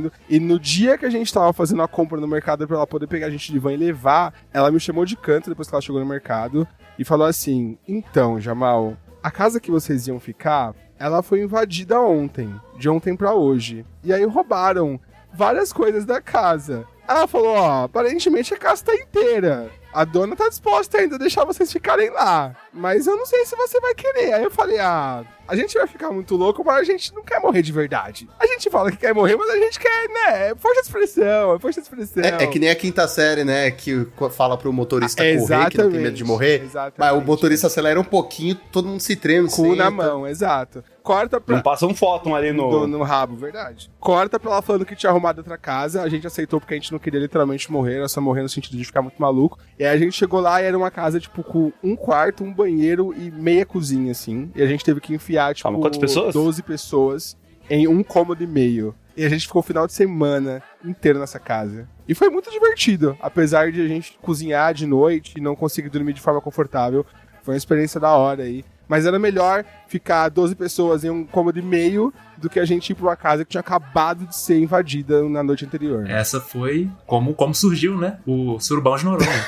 organizando. E no dia que a gente tava fazendo a compra no mercado pra ela poder pegar a gente de van e levar, ela me chamou de canto depois que ela chegou no mercado e falou assim: Então, Jamal, a casa que vocês iam ficar, ela foi invadida ontem, de ontem pra hoje. E aí roubaram várias coisas da casa. Ela falou: Ó, aparentemente a casa tá inteira. A dona tá disposta ainda a deixar vocês ficarem lá. Mas eu não sei se você vai querer. Aí eu falei, ah, a gente vai ficar muito louco, mas a gente não quer morrer de verdade. A gente fala que quer morrer, mas a gente quer, né? É força de expressão, é força de expressão. É, é que nem a quinta série, né? Que fala pro motorista correr, que não tem medo de morrer. exatamente. Mas o motorista acelera um pouquinho, todo mundo se treme. Cu na senta. mão, exato. Corta pra. Não passa um fóton ali no... No, no rabo, verdade. Corta pra ela falando que tinha arrumado outra casa. A gente aceitou porque a gente não queria literalmente morrer, era só morrer no sentido de ficar muito maluco. E aí a gente chegou lá e era uma casa, tipo, com um quarto, um banheiro e meia cozinha, assim. E a gente teve que enfiar, tipo, Calma, quantas pessoas? 12 pessoas em um cômodo e meio. E a gente ficou o final de semana inteiro nessa casa. E foi muito divertido, apesar de a gente cozinhar de noite e não conseguir dormir de forma confortável. Foi uma experiência da hora aí. Mas era melhor ficar 12 pessoas em um cômodo e meio do que a gente ir pra uma casa que tinha acabado de ser invadida na noite anterior. Essa foi como, como surgiu, né? O surubão de Noronha.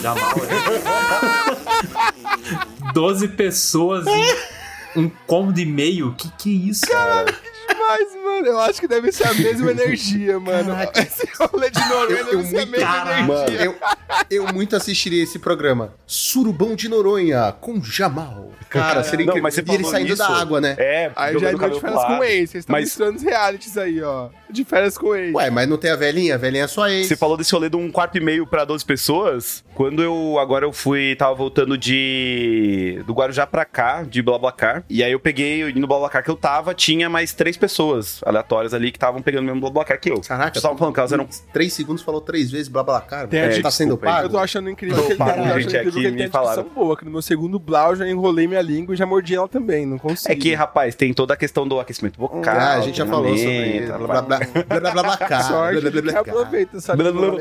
Jamal. é. 12 pessoas em um cômodo e meio. Que que é isso, cara? Mas, mano, eu acho que deve ser a mesma energia, mano. Esse rolê de Noronha Eu- deve eu ser a muito- mesma Caraca. energia. Eu, eu muito assistiria esse programa. Surubão de Noronha, com Jamal. Cara, seria Não, incrível. mas você e ele saindo isso, da água, né? É, Aí já é jogando noite de férias com lado. ex. Vocês estão Mas- misturando os realities aí, ó. De férias com ex. Ué, mas não tem a velhinha? A velhinha é só ex. Você falou desse rolê de um quarto e meio pra 12 pessoas. Quando eu agora eu fui, tava voltando de do Guarujá pra cá, de BlaBlaCar. E aí eu peguei e no BlaBlaCar que eu tava, tinha mais três pessoas aleatórias ali que estavam pegando o mesmo BlaBlaCar que eu. Caraca, eu tava falando que elas eram Três segundos falou três vezes. Tem a tá desculpa sendo pago? Eu tô achando incrível que ele, pago, gente, aqui que ele me tem falaram. discussão boa, que no meu segundo blau eu já enrolei minha língua e já mordi ela também, não consigo. É que, rapaz, tem toda a questão do aquecimento vocal. Ah, a gente já falou sobre blá blá Sorte aproveita essa língua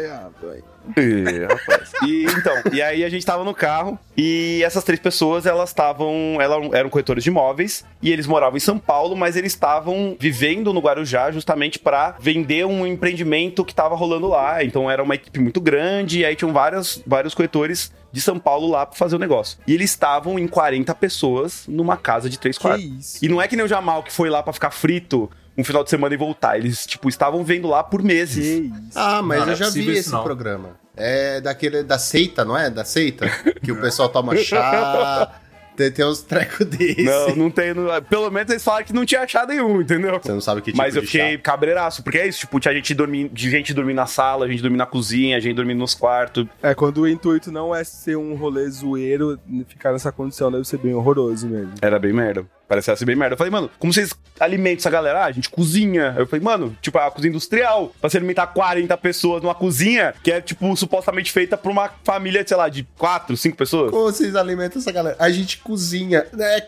Ih, rapaz. E então, e aí a gente tava no carro e essas três pessoas, elas estavam, elas eram corretores de imóveis e eles moravam em São Paulo, mas eles estavam vivendo no Guarujá justamente pra vender um empreendimento que tava rolando lá. Então era uma equipe muito grande e aí tinham vários, vários corretores de São Paulo lá pra fazer o negócio. E eles estavam em 40 pessoas numa casa de três quartos. E não é que nem o Jamal que foi lá pra ficar frito um final de semana e voltar. Eles, tipo, estavam vendo lá por meses. Ah, mas eu é já vi possível isso, esse não. programa. É daquele da seita, não é? Da seita? Que o pessoal toma chá. tem, tem uns trecos desse. Não, não tem. não- pelo menos eles falaram que não tinha achado nenhum, entendeu? Você não sabe que tipo Mas eu fiquei chá. cabreiraço, porque é isso, tipo, tinha gente dormindo, de gente dormindo na sala, gente dormindo na cozinha, gente dormindo nos quartos. É, quando o intuito não é ser um rolê zoeiro, ficar nessa condição deve ser bem horroroso mesmo. Era bem merda. Parecia ser bem merda. Eu falei, mano, como vocês alimentam essa galera? Ah, a gente cozinha. Eu falei, mano, tipo, a cozinha industrial. Pra se alimentar 40 pessoas numa cozinha que é, tipo, supostamente feita pra uma família, sei lá, de 4, 5 pessoas. Como vocês alimentam essa galera? A gente cozinha, né?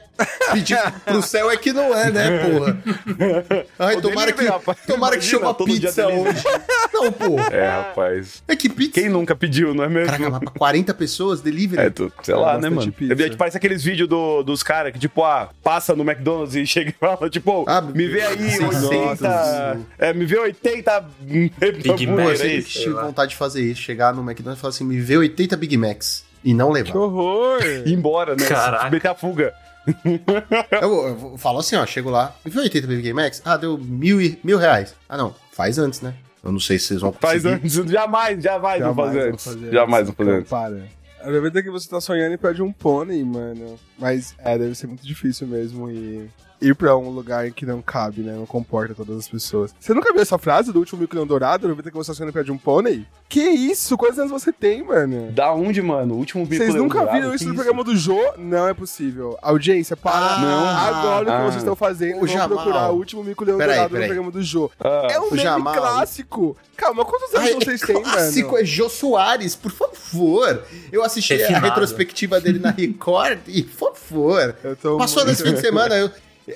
Pedir pro céu é que não é, né, porra? Ai, O tomara que, delivery, rapaz. tomara que chama pizza hoje. Não, porra. É, rapaz. É que pizza. Quem nunca pediu, não é mesmo? Caraca, mas pra 40 pessoas, delivery? É, tu, sei É lá, né, mano? pizza. Eu vi, Parece aqueles vídeos do- dos caras que, tipo, ah, passa no McDonald's e chega e fala, tipo, Ah, me vê aí sim, 80. nossa. É, me vê 80 Big Pô, Mac, eu tive vontade de fazer isso. Chegar no McDonald's e falar assim, me vê 80 Big Macs. E não levar. Que horror! Ir embora, né? Caraca. Meter a fuga. Eu, eu falo assim, ó, chego lá, me vê 80 Big Macs? Ah, deu mil, e- mil reais. Ah, não, faz antes, né? Eu não sei se vocês vão Faz conseguir. antes. Jamais, jamais, vão fazer vou antes. fazer Jamais vão fazer antes. Para. Aproveita que você tá sonhando e pede um pônei, mano. Mas é, deve ser muito difícil mesmo e ir pra um lugar em que não cabe, né? Não comporta todas as pessoas. Você nunca viu essa frase do último Milcão Dourado? Aproveita que você tá sonhando e pede um pônei? Que isso? Quantos anos você tem, mano? Da onde, mano? O último bico Vocês nunca dourado, viram que isso no programa do Jô? Não é possível. Audiência, para Ah, não. agora o que Ah. vocês estão fazendo. Vão procurar o último Mico Leão Peraí, Dourado peraí. no programa do Jô. Ah, É um meme Jamal. clássico. Calma, quantos anos Ai, vocês é têm, clássico, mano? é Jô Soares, por favor. Eu assisti a retrospectiva dele na Record e, por favor. Eu tô Passou muito- nesse fim de semana. Eu...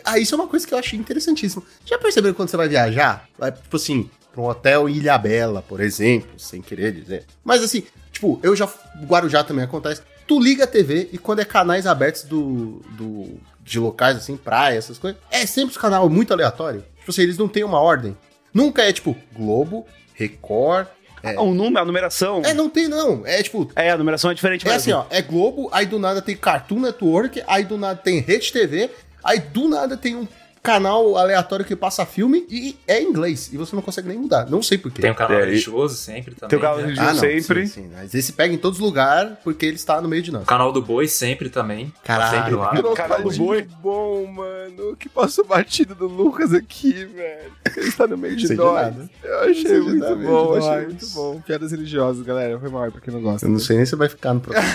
Ah, isso é uma coisa que eu achei interessantíssimo. Já perceberam quando você vai viajar? Vai, tipo assim, pra um hotel Ilha Bela, por exemplo, sem querer dizer. Mas assim, tipo, eu já. Guarujá também acontece. Tu liga a TV e quando é canais abertos do. do de locais assim, praia, essas coisas, é sempre um canal muito aleatório. Tipo assim, eles não têm uma ordem. Nunca é tipo Globo, Record. É, o número, a numeração. é não tem não. É tipo, É, a numeração é diferente é mesmo. assim, ó, é Globo, aí do nada tem Cartoon Network, aí do nada tem Rede TV, aí do nada tem um canal aleatório que passa filme e é em inglês. E você não consegue nem mudar. Não sei porquê. Tem um canal É, e- religioso sempre também. Tem o canal né? religioso. sempre. Sim, sim, mas esse pega em todos os lugares porque ele está no meio de nós. O canal do Boi sempre também. Tá Caralho. Sempre lá. Canal do boi. bom, mano. Que passou batido do Lucas aqui, velho. Ele está no meio de Sei de nós. nada. Eu achei de muito nada, bom, de achei nós. muito bom. Piadas religiosas, galera. Foi mal pra quem não gosta. Eu não sei nem se vai ficar no programa.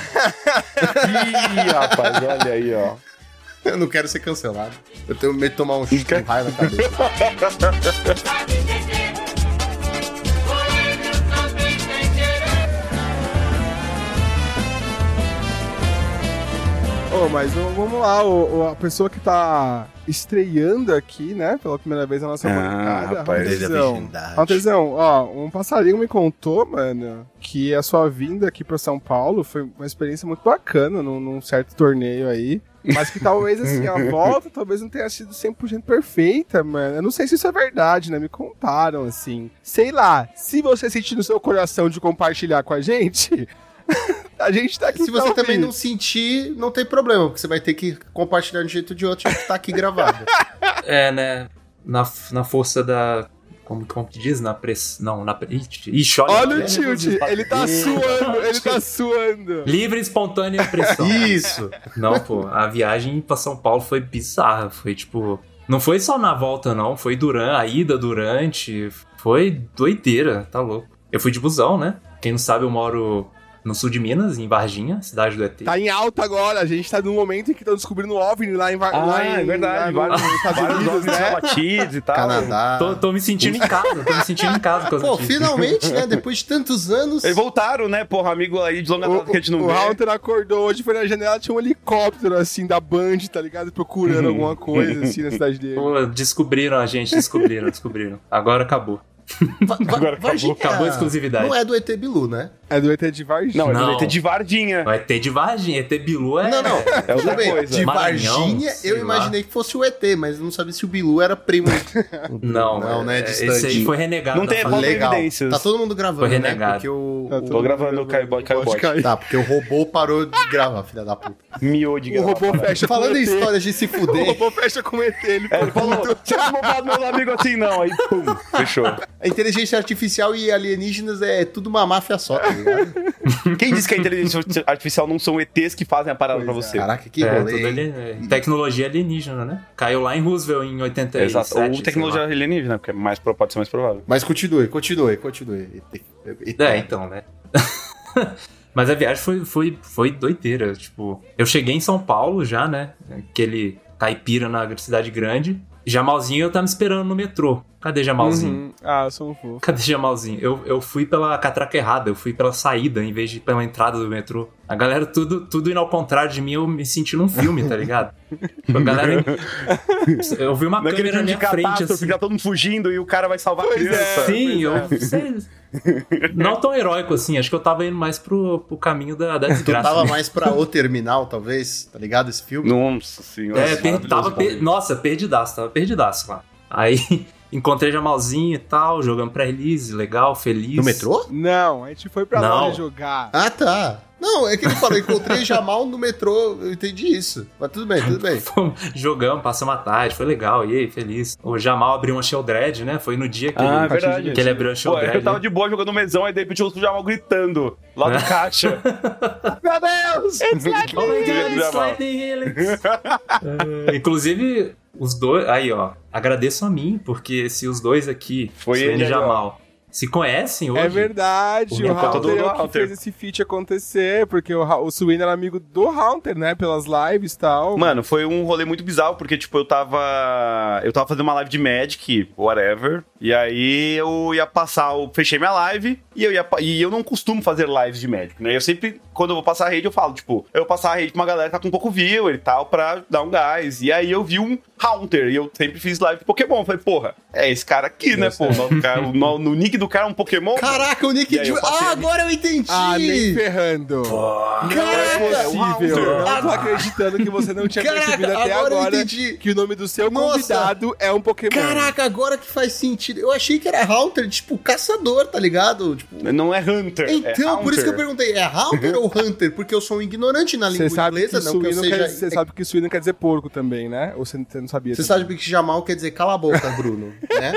Ih, rapaz, olha aí, ó. Eu não quero ser cancelado. Eu tenho medo de tomar um, chute, um raio na cabeça. Ô, mas vamos lá, o- o- a pessoa que tá estreando aqui, né, pela primeira vez na nossa Ah, bancada, rapaz. Raulzão, ó, um passarinho me contou, mano, que a sua vinda aqui pra São Paulo foi uma experiência muito bacana num, num certo torneio aí. Mas que talvez, assim, a volta talvez não tenha sido 100% perfeita, mano. Eu não sei se isso é verdade, né? Me contaram, assim. Sei lá, se você sentir no seu coração de compartilhar com a gente, a gente tá aqui Se você também não sentir, não tem problema, porque você vai ter que compartilhar de um jeito ou de outro, já que tá aqui gravado. É, né? Na, na força da. Como, como que diz? Na pressão. Não, na. Ixi, ixi, olha. Olha o tilt, ele tá suando, ele tá suando. Livre, espontânea pressão. Isso! Não, pô, a viagem pra São Paulo foi bizarra. Foi tipo. Não foi só na volta, não. Foi durante, a ida durante. Foi doideira, tá louco. Eu fui de busão, né? Quem não sabe, eu moro no sul de Minas, em Varginha, cidade do ET. Tá em alta agora, a gente tá num momento em que estão descobrindo OVNI lá em, Va- Ah, lá em é verdade. lá Vários, Estados Unidos, né? batidos e tal. Canadá. Tô, tô me sentindo em casa, tô me sentindo em casa Pô, notícias. finalmente, né? Depois de tantos anos. Eles voltaram, né, porra, amigo aí de longa data que a gente O, não o vê. Haunter acordou hoje, foi na janela, tinha um helicóptero assim da Band, tá ligado? Procurando alguma coisa assim na cidade dele. Pô, descobriram a gente, descobriram, descobriram. Agora acabou. Va- va- Agora acabou. Varginha Acabou a exclusividade. Não é do ET Bilu, né? É do ET de Varginha. Não, é do. ET de Vardinha. Vai ter de Varginha. ET Bilu é. Não, não. É outra bem. coisa. De Maranhão, Varginha, eu lá. imaginei que fosse o ET, mas não sabia se o Bilu era primo. Não, Não, né? é- Distante. Esse aí foi renegado. Não da tem- Legal. evidências. Tá todo mundo gravando, Foi né? renegado. Porque o... Tá o- Tô gravando o Caio Pode Caio Bot. cair. Tá, porque o robô parou de gravar, filha da puta. Miou de O gravar. robô fecha Falando com em ET. histórias de se O fuder, robô fecha com ET. Ele É, ele falou, você não meus amigos assim não. Aí, pum, fechou. a inteligência artificial e alienígenas é tudo uma máfia só, tá ligado? Quem disse que a inteligência artificial não são ETs que fazem a parada pra Pois é. você? Caraca, que É, rolê. ali, é, tecnologia alienígena, né? Caiu lá em Roosevelt em 87. Exato. Ou tecnologia alienígena, porque é mais, pode ser mais provável. Mas continue, continue, continue. É, então, né? Mas a viagem foi, foi, foi doideira. Tipo, eu cheguei em São Paulo já, né? Aquele caipira na cidade grande. Jamalzinho eu tava me esperando no metrô. Cadê Jamalzinho? Uhum. Ah, eu sou um fofo. Cadê Jamalzinho? Eu, eu fui pela catraca errada, eu fui pela saída em vez de pela entrada do metrô. A galera tudo, tudo indo ao contrário de mim, eu me senti num filme, tá ligado? A galera. Eu vi uma Naquele câmera na minha frente, assim. já todo mundo fugindo e o cara vai salvar a Pois é. criança. Sim, eu. Sei- Não tão heróico assim, acho que eu tava indo mais pro, pro caminho da, da Tu desgraça. tava mais pra O Terminal, talvez, tá ligado? Esse filme? Nossa senhora. É, per- tava per-. Nossa, perdidaço, tava perdidaço lá. Aí encontrei Jamalzinho e tal, jogando pré-release, legal, feliz. No metrô? Não, a gente foi pra Não. lá jogar. Ah, tá. Não, é que ele falou, encontrei Jamal no metrô, eu entendi isso. Mas tudo bem, tudo bem. Jogamos, passamos a tarde, foi legal, e aí, feliz. O Jamal abriu uma Sheldred, né? Foi no dia que, Ah, ele, verdade. que ele abriu a Pô, Sheldred. eu tava de boa jogando mesão, aí de repente eu ouço o Jamal gritando lá É. do caixa. Meu Deus! Oh my God, it's lightning helix. É, inclusive, os dois. Aí, ó. Agradeço a mim, porque se os dois aqui, Foi ele e ó. Jamal, se conhecem hoje. É verdade, O o Hunter Haunter do é o que fez esse feat acontecer, porque o, o Suíno era amigo do Haunter, né? Pelas lives e tal. Mano, foi um rolê muito bizarro, porque, tipo, eu tava. Eu tava fazendo uma live de Magic, whatever. E aí eu ia passar. Eu fechei minha live e eu ia. E eu não costumo fazer lives de Magic, né? Eu sempre, quando eu vou passar a rede, eu falo, tipo, eu vou passar a rede pra uma galera que tá com pouco viewer e tal, pra dar um gás. E aí eu vi um Haunter, e eu sempre fiz live de Pokémon. Falei, porra, é esse cara aqui, né, pô? No, cara, no, no nick do cara é um Pokémon. Caraca, o Nick de... Ah, agora eu entendi! Ah, nem ferrando. Caraca! é o possível. Haunter. Eu não tô acreditando que você não tinha Caraca, percebido até agora eu agora entendi. que o nome do seu Nossa. convidado é um Pokémon. Caraca, agora que faz sentido. Eu achei que era Haunter, tipo, caçador, tá ligado? Tipo... Não é Hunter. Então, é por isso que eu perguntei, é Haunter ou Hunter? Porque eu sou um ignorante na língua inglesa, não que eu seja... você sabe que suíno quer dizer porco também, né? Ou você não sabia? Você sabe que Jamal quer dizer cala a boca, Bruno, né?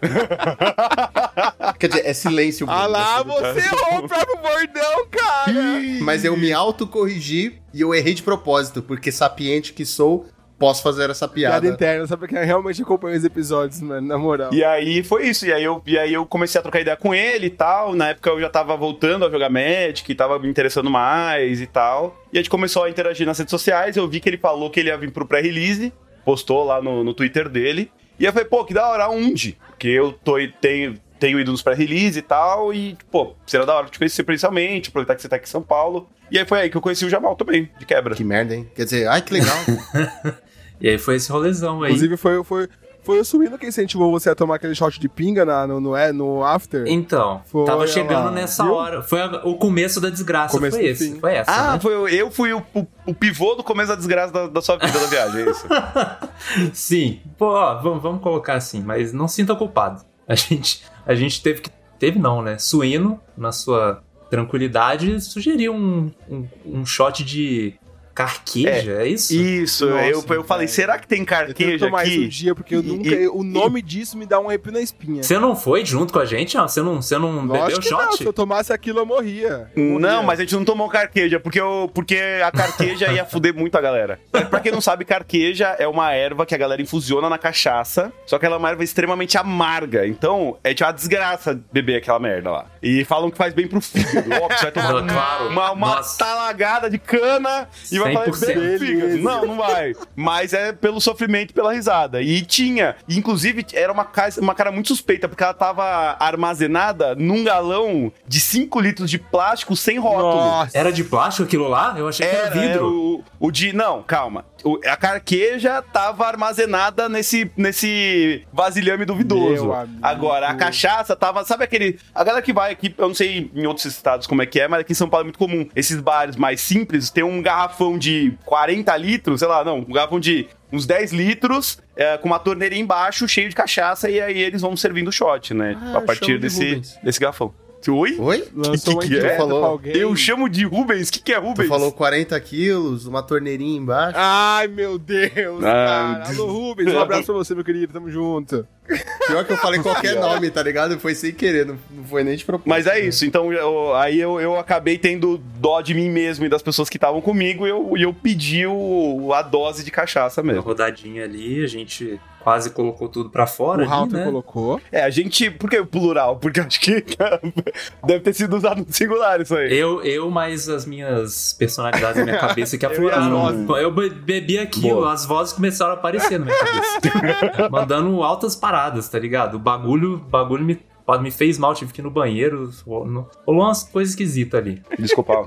quer dizer, é silêncio, Bruno. Ah lá, você errou o próprio bordão, cara! Mas eu me autocorrigi e eu errei de propósito, porque sapiente que sou, posso fazer essa Piada piada. interna, só pra quem realmente acompanha os episódios, mano, na moral. E aí foi isso. E aí, eu, e aí eu comecei a trocar ideia com ele e tal. Na época eu já tava voltando a jogar Magic, tava me interessando mais e tal. E a gente começou a interagir nas redes sociais. Eu vi que ele falou que ele ia vir pro pré-release, postou lá no, no Twitter dele. E eu falei, pô, que da hora, onde? Porque eu tô, tenho, tenho ido nos pré-release e tal. E, pô, será da hora te conhecer presencialmente, aproveitar que você tá aqui em São Paulo. E aí foi aí que eu conheci o Jamal também, de quebra. Que merda, hein? Quer dizer, ai, que legal. E aí foi esse rolezão aí. Inclusive, foi, foi, foi o suíno que incentivou você a tomar aquele shot de pinga na, no, no, é, no after. Então, Foi, tava chegando lá, nessa viu? hora. Foi a- o começo da desgraça. Começo foi esse. fim. Foi essa. Ah, né? foi, eu- eu fui o, o, o pivô do começo da desgraça da, da sua vida, da viagem, é isso? Sim. Pô, ó, vamos, vamos colocar assim, mas não sinta culpado. A gente, a gente teve que. Teve não, né? Suíno, na sua tranquilidade, sugeriu um, um, um shot de carqueja, é, isso? Isso, Nossa, eu, eu falei, será que tem Eu tenho que carqueja tomar isso um aqui? dia, porque eu E- nunca. e- o nome disso me dá um arrepio na espinha. Você não foi junto com a gente? ó? Você não, você não bebeu que não, shot? se eu tomasse aquilo eu morria. Eu morria. Não, mas a gente não tomou carqueja, porque, eu, porque a carqueja ia fuder muito a galera. Pra quem não sabe, carqueja é uma erva que a galera infusiona na cachaça, só que ela é uma erva extremamente amarga. Então, é tipo uma desgraça beber aquela merda lá. E falam que faz bem pro fígado. Óbvio, você vai tomar Claro. uma, uma Nossa. talagada de cana e vai vai falar 100%. bem do fígado. Não, não vai. Mas é pelo sofrimento e pela risada. E tinha, inclusive, era uma cara, uma cara muito suspeita, porque ela tava armazenada num galão de 5 litros de plástico sem rótulo. Nossa. Era de plástico aquilo lá? Eu achei que era Era, vidro. era o, o de. Não, calma. O- a carqueja tava armazenada nesse, nesse vasilhame duvidoso. Agora, a cachaça tava. Sabe aquele. A galera que vai aqui, eu não sei em outros estados como é que é, mas aqui em São Paulo é muito comum. Esses bares mais simples tem um garrafão de 40 litros, sei lá, não, um garrafão de uns 10 litros, é, com uma torneirinha embaixo, cheio de cachaça, e aí eles vão servindo shot, né? Ah, a partir desse, Rubens. desse garrafão. Oi? Oi? Lançou que uma que é? Falou. Eu chamo de Rubens? O que, que é Tu Rubens? falou 40 quilos, uma torneirinha embaixo. Ai, meu Deus, Ah, cara. Alô, Rubens, um abraço pra você, meu querido. Tamo junto. Pior que eu falei qualquer nome, tá ligado? Foi sem querer, não, não foi nem de propósito. Mas é isso, então eu- aí eu, eu acabei tendo dó de mim mesmo e das pessoas que estavam comigo e eu, eu pedi o- a dose de cachaça Uma mesmo. rodadinha ali, a gente quase colocou tudo pra fora o Halter né? colocou. É, a gente. Por que o plural? Porque eu acho que deve ter sido usado no singular isso aí. Eu, eu mais as minhas personalidades na minha cabeça que Eu afloraram. Eu be- bebi aqui, Boa. as vozes começaram a aparecer na minha cabeça. Mandando altas paradas, tá ligado? O bagulho, o bagulho me, me fez mal, tive que ir no banheiro. Rolou umas coisas esquisitas ali. Desculpa.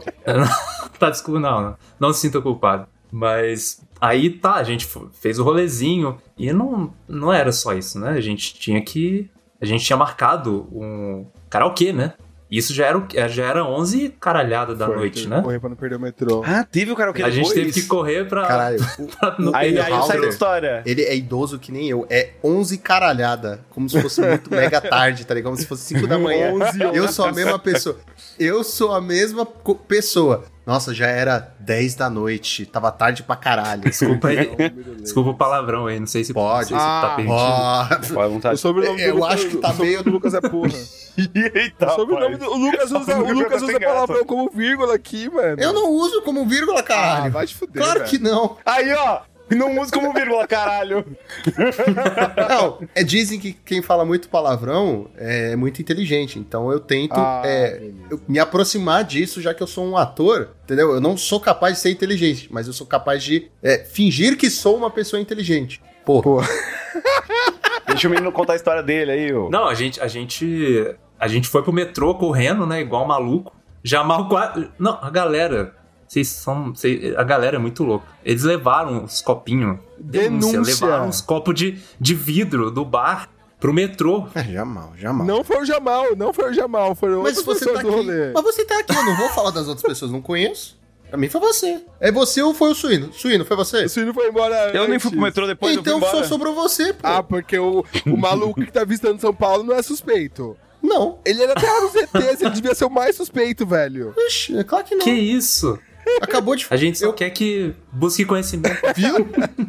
tá, desculpa, não, não. Não se sinta culpado. Mas aí tá, a gente fez o rolezinho e não, não era só isso, né? A gente tinha que. A gente tinha marcado um karaokê, né? Isso já era, já era 11 caralhada da Foi, noite, né? que Correr pra não perder o metrô. Ah, teve o karaokê A gente teve que correr pra. Caralho, pra não Aí, aí eu saí da história. ele é idoso que nem eu. É 11 caralhada. Como se fosse muito mega tarde, tá ligado? Como se fosse 5 da manhã. 11 Eu sou a mesma pessoa. Eu sou a mesma pessoa. Nossa, já era 10 da noite. Tava tarde pra caralho. Desculpa aí. Desculpa o palavrão aí, não sei se Pode. Não sei se Ah, tá permitido. Ó, Pode vontade. O sobrenome Eu do Lucas, acho que tá meio- do Lucas é porra. Eita, o sobrenome rapaz. do o Lucas usa, o Lucas tá usa palavrão como vírgula aqui, mano. eu não uso como vírgula, Ah, caralho. vai te fuder, claro velho. que não. Aí, ó. Não usa como vírgula, caralho. Não, é, dizem que quem fala muito palavrão é muito inteligente. Então eu tento Ah, é, eu me aproximar disso, já que eu sou um ator, entendeu? Eu não sou capaz de ser inteligente, mas eu sou capaz de é, fingir que sou uma pessoa inteligente. Pô, Pô. Deixa o menino contar a história dele aí, ô. Não, a gente, a gente. A gente foi pro metrô correndo, né? Igual um maluco. Jamal quase. Não, a galera. Vocês são. cês- a galera é muito louca. Eles levaram uns copinhos. Denúncia. Levaram uns copos de, de vidro do bar pro metrô. é, jamal, jamal. Não foi o Jamal, não foi o Jamal, foram mas outras você tá aqui. rolê. Mas você tá aqui, eu não vou falar das outras pessoas, não conheço. Pra mim foi você. É você ou foi o suíno? Suíno, foi você? O Suíno foi embora Eu nem fui pro metrô depois, eu então fui só sobrou você, pô. Ah, porque o, o maluco que tá visitando São Paulo não é suspeito. Não. Ele era até nos ETs, ele devia ser o mais suspeito, velho. Ixi, é claro que não. Que isso? Acabou de A gente só eu, quer que busque conhecimento. Viu?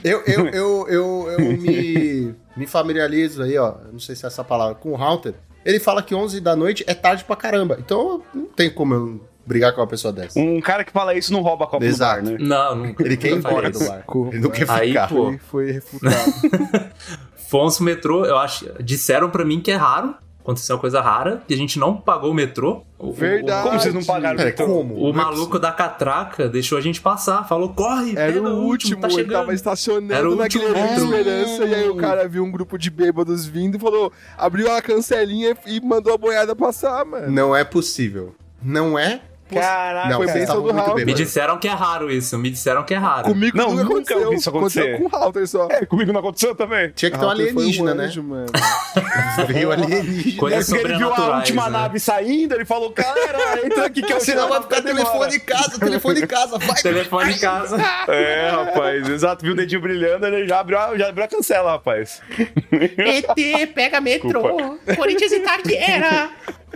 Eu, eu, eu, eu, eu me, me familiarizo aí, ó. eu Não sei se é essa palavra, com o Halter. Ele fala que 11 da noite é tarde pra caramba. Então não tem como eu brigar com uma pessoa dessa. Um cara que fala isso não rouba copo Exato. do bar, né? Não, nunca. Ele quer ir embora do bar. Ele não quer Aí, ficar. pô, Foi, foi refutado. Fomos pro metrô, eu acho. Disseram pra mim que é raro. Aconteceu uma coisa rara, que a gente não pagou o metrô. O- o- Verdade. Como vocês não pagaram Pera, o metrô? como? O, é maluco da catraca deixou a gente passar, falou: corre, Era pega o último, tá ele chegando. tava estacionando Era o naquele último. Esperança, e aí o cara viu um grupo de bêbados vindo e falou, abriu a cancelinha e mandou a boiada passar, mano. Não é possível. Não é? Caraca, Não, foi bem do Raul. Me disseram que é raro isso, me disseram que é raro. Comigo Não, nunca nunca aconteceu. isso acontecer. Aconteceu com o Halter só. É, comigo não aconteceu também. Tinha que ter um Halter alienígena, né? anjo, mano. Veio alienígena. Coisas porque ele viu a última né? nave saindo, ele falou, cara, entra aqui que o Senão vai ficar telefone em casa, telefone em casa, vai. Telefone em casa. É, rapaz, exato, viu o dedinho brilhando, ele já abriu, a- já abriu a cancela, rapaz. ET, pega metrô. Corinthians e Taquera.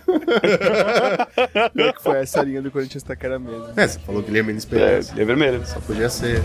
Pior que foi essa linha do Corinthians Taquera mesmo. É, você falou que ele é menos É, esperança. é vermelho. Só podia ser.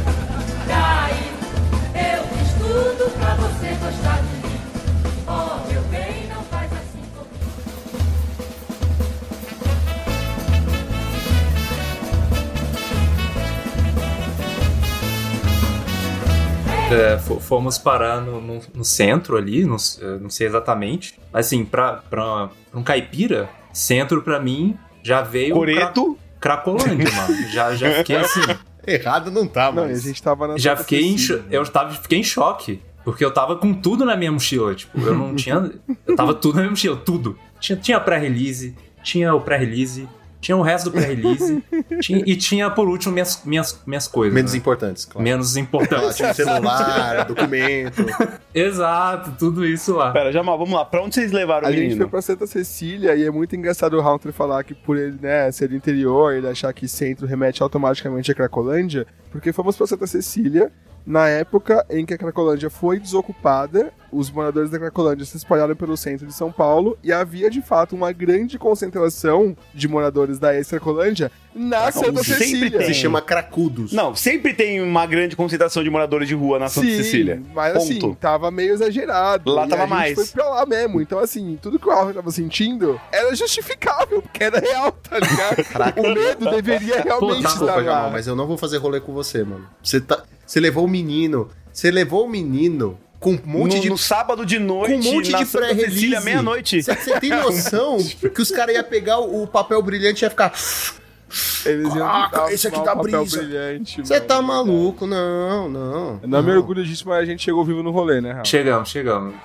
É, fo- fomos parar no, no- no centro ali, não, s- eh, não sei exatamente. Assim, pra, pra, pra um caipira, centro pra mim já veio. Coreto. Cra Cracolândia, mano. Já, já fiquei assim. Errado não tá, Não, e a gente tava na Já fiquei em, cho- eu tava, fiquei em choque. Porque eu tava com tudo na minha mochila. Tipo, eu não tinha. Eu tava tudo na minha mochila, tudo. Tinha, tinha pré-release, tinha o pré-release, tinha o resto do pré-release. tinha- e tinha, por último, minhas, minhas, minhas coisas. Menos né? importantes, claro. Menos Ah, importantes. tipo celular, documento. Exato, tudo isso lá. Pera, Jamal, vamos lá. Pra onde vocês levaram A o gente foi menino? pra Santa Cecília e é muito engraçado o Hunter falar que por ele, né, ser do interior, ele achar que centro remete automaticamente a Cracolândia, porque fomos pra Santa Cecília na época em que a Cracolândia foi desocupada, os moradores da Cracolândia se espalharam pelo centro de São Paulo e havia de fato uma grande concentração de moradores da ex-Cracolândia na Santa sempre Cecília. tem. Se chama cracudos. Não, sempre tem uma grande concentração de moradores de rua na Santa Sim, Cecília. mas assim, Ponto. tava meio exagerado. Lá E tava a gente mais. foi pra lá mesmo. Então, assim, tudo que o Alvin tava sentindo era justificável, porque era real, tá ligado? Caraca. o medo deveria realmente tá, estar lá. Mas eu não vou fazer rolê com você, mano. Você, tá, você levou o menino. Você levou o menino com um monte no, de. no sábado de noite, com um monte na de pré-release. meia-noite. Você você tem noção que os caras iam pegar o, o papel brilhante e ia ficar. Eles iam Caraca, dar- esse aqui dá papel brisa. brilhante. Você tá maluco? Não, não. Eu não me orgulho disso, mas a gente chegou vivo no rolê, né, Raul? Chegamos, chegamos.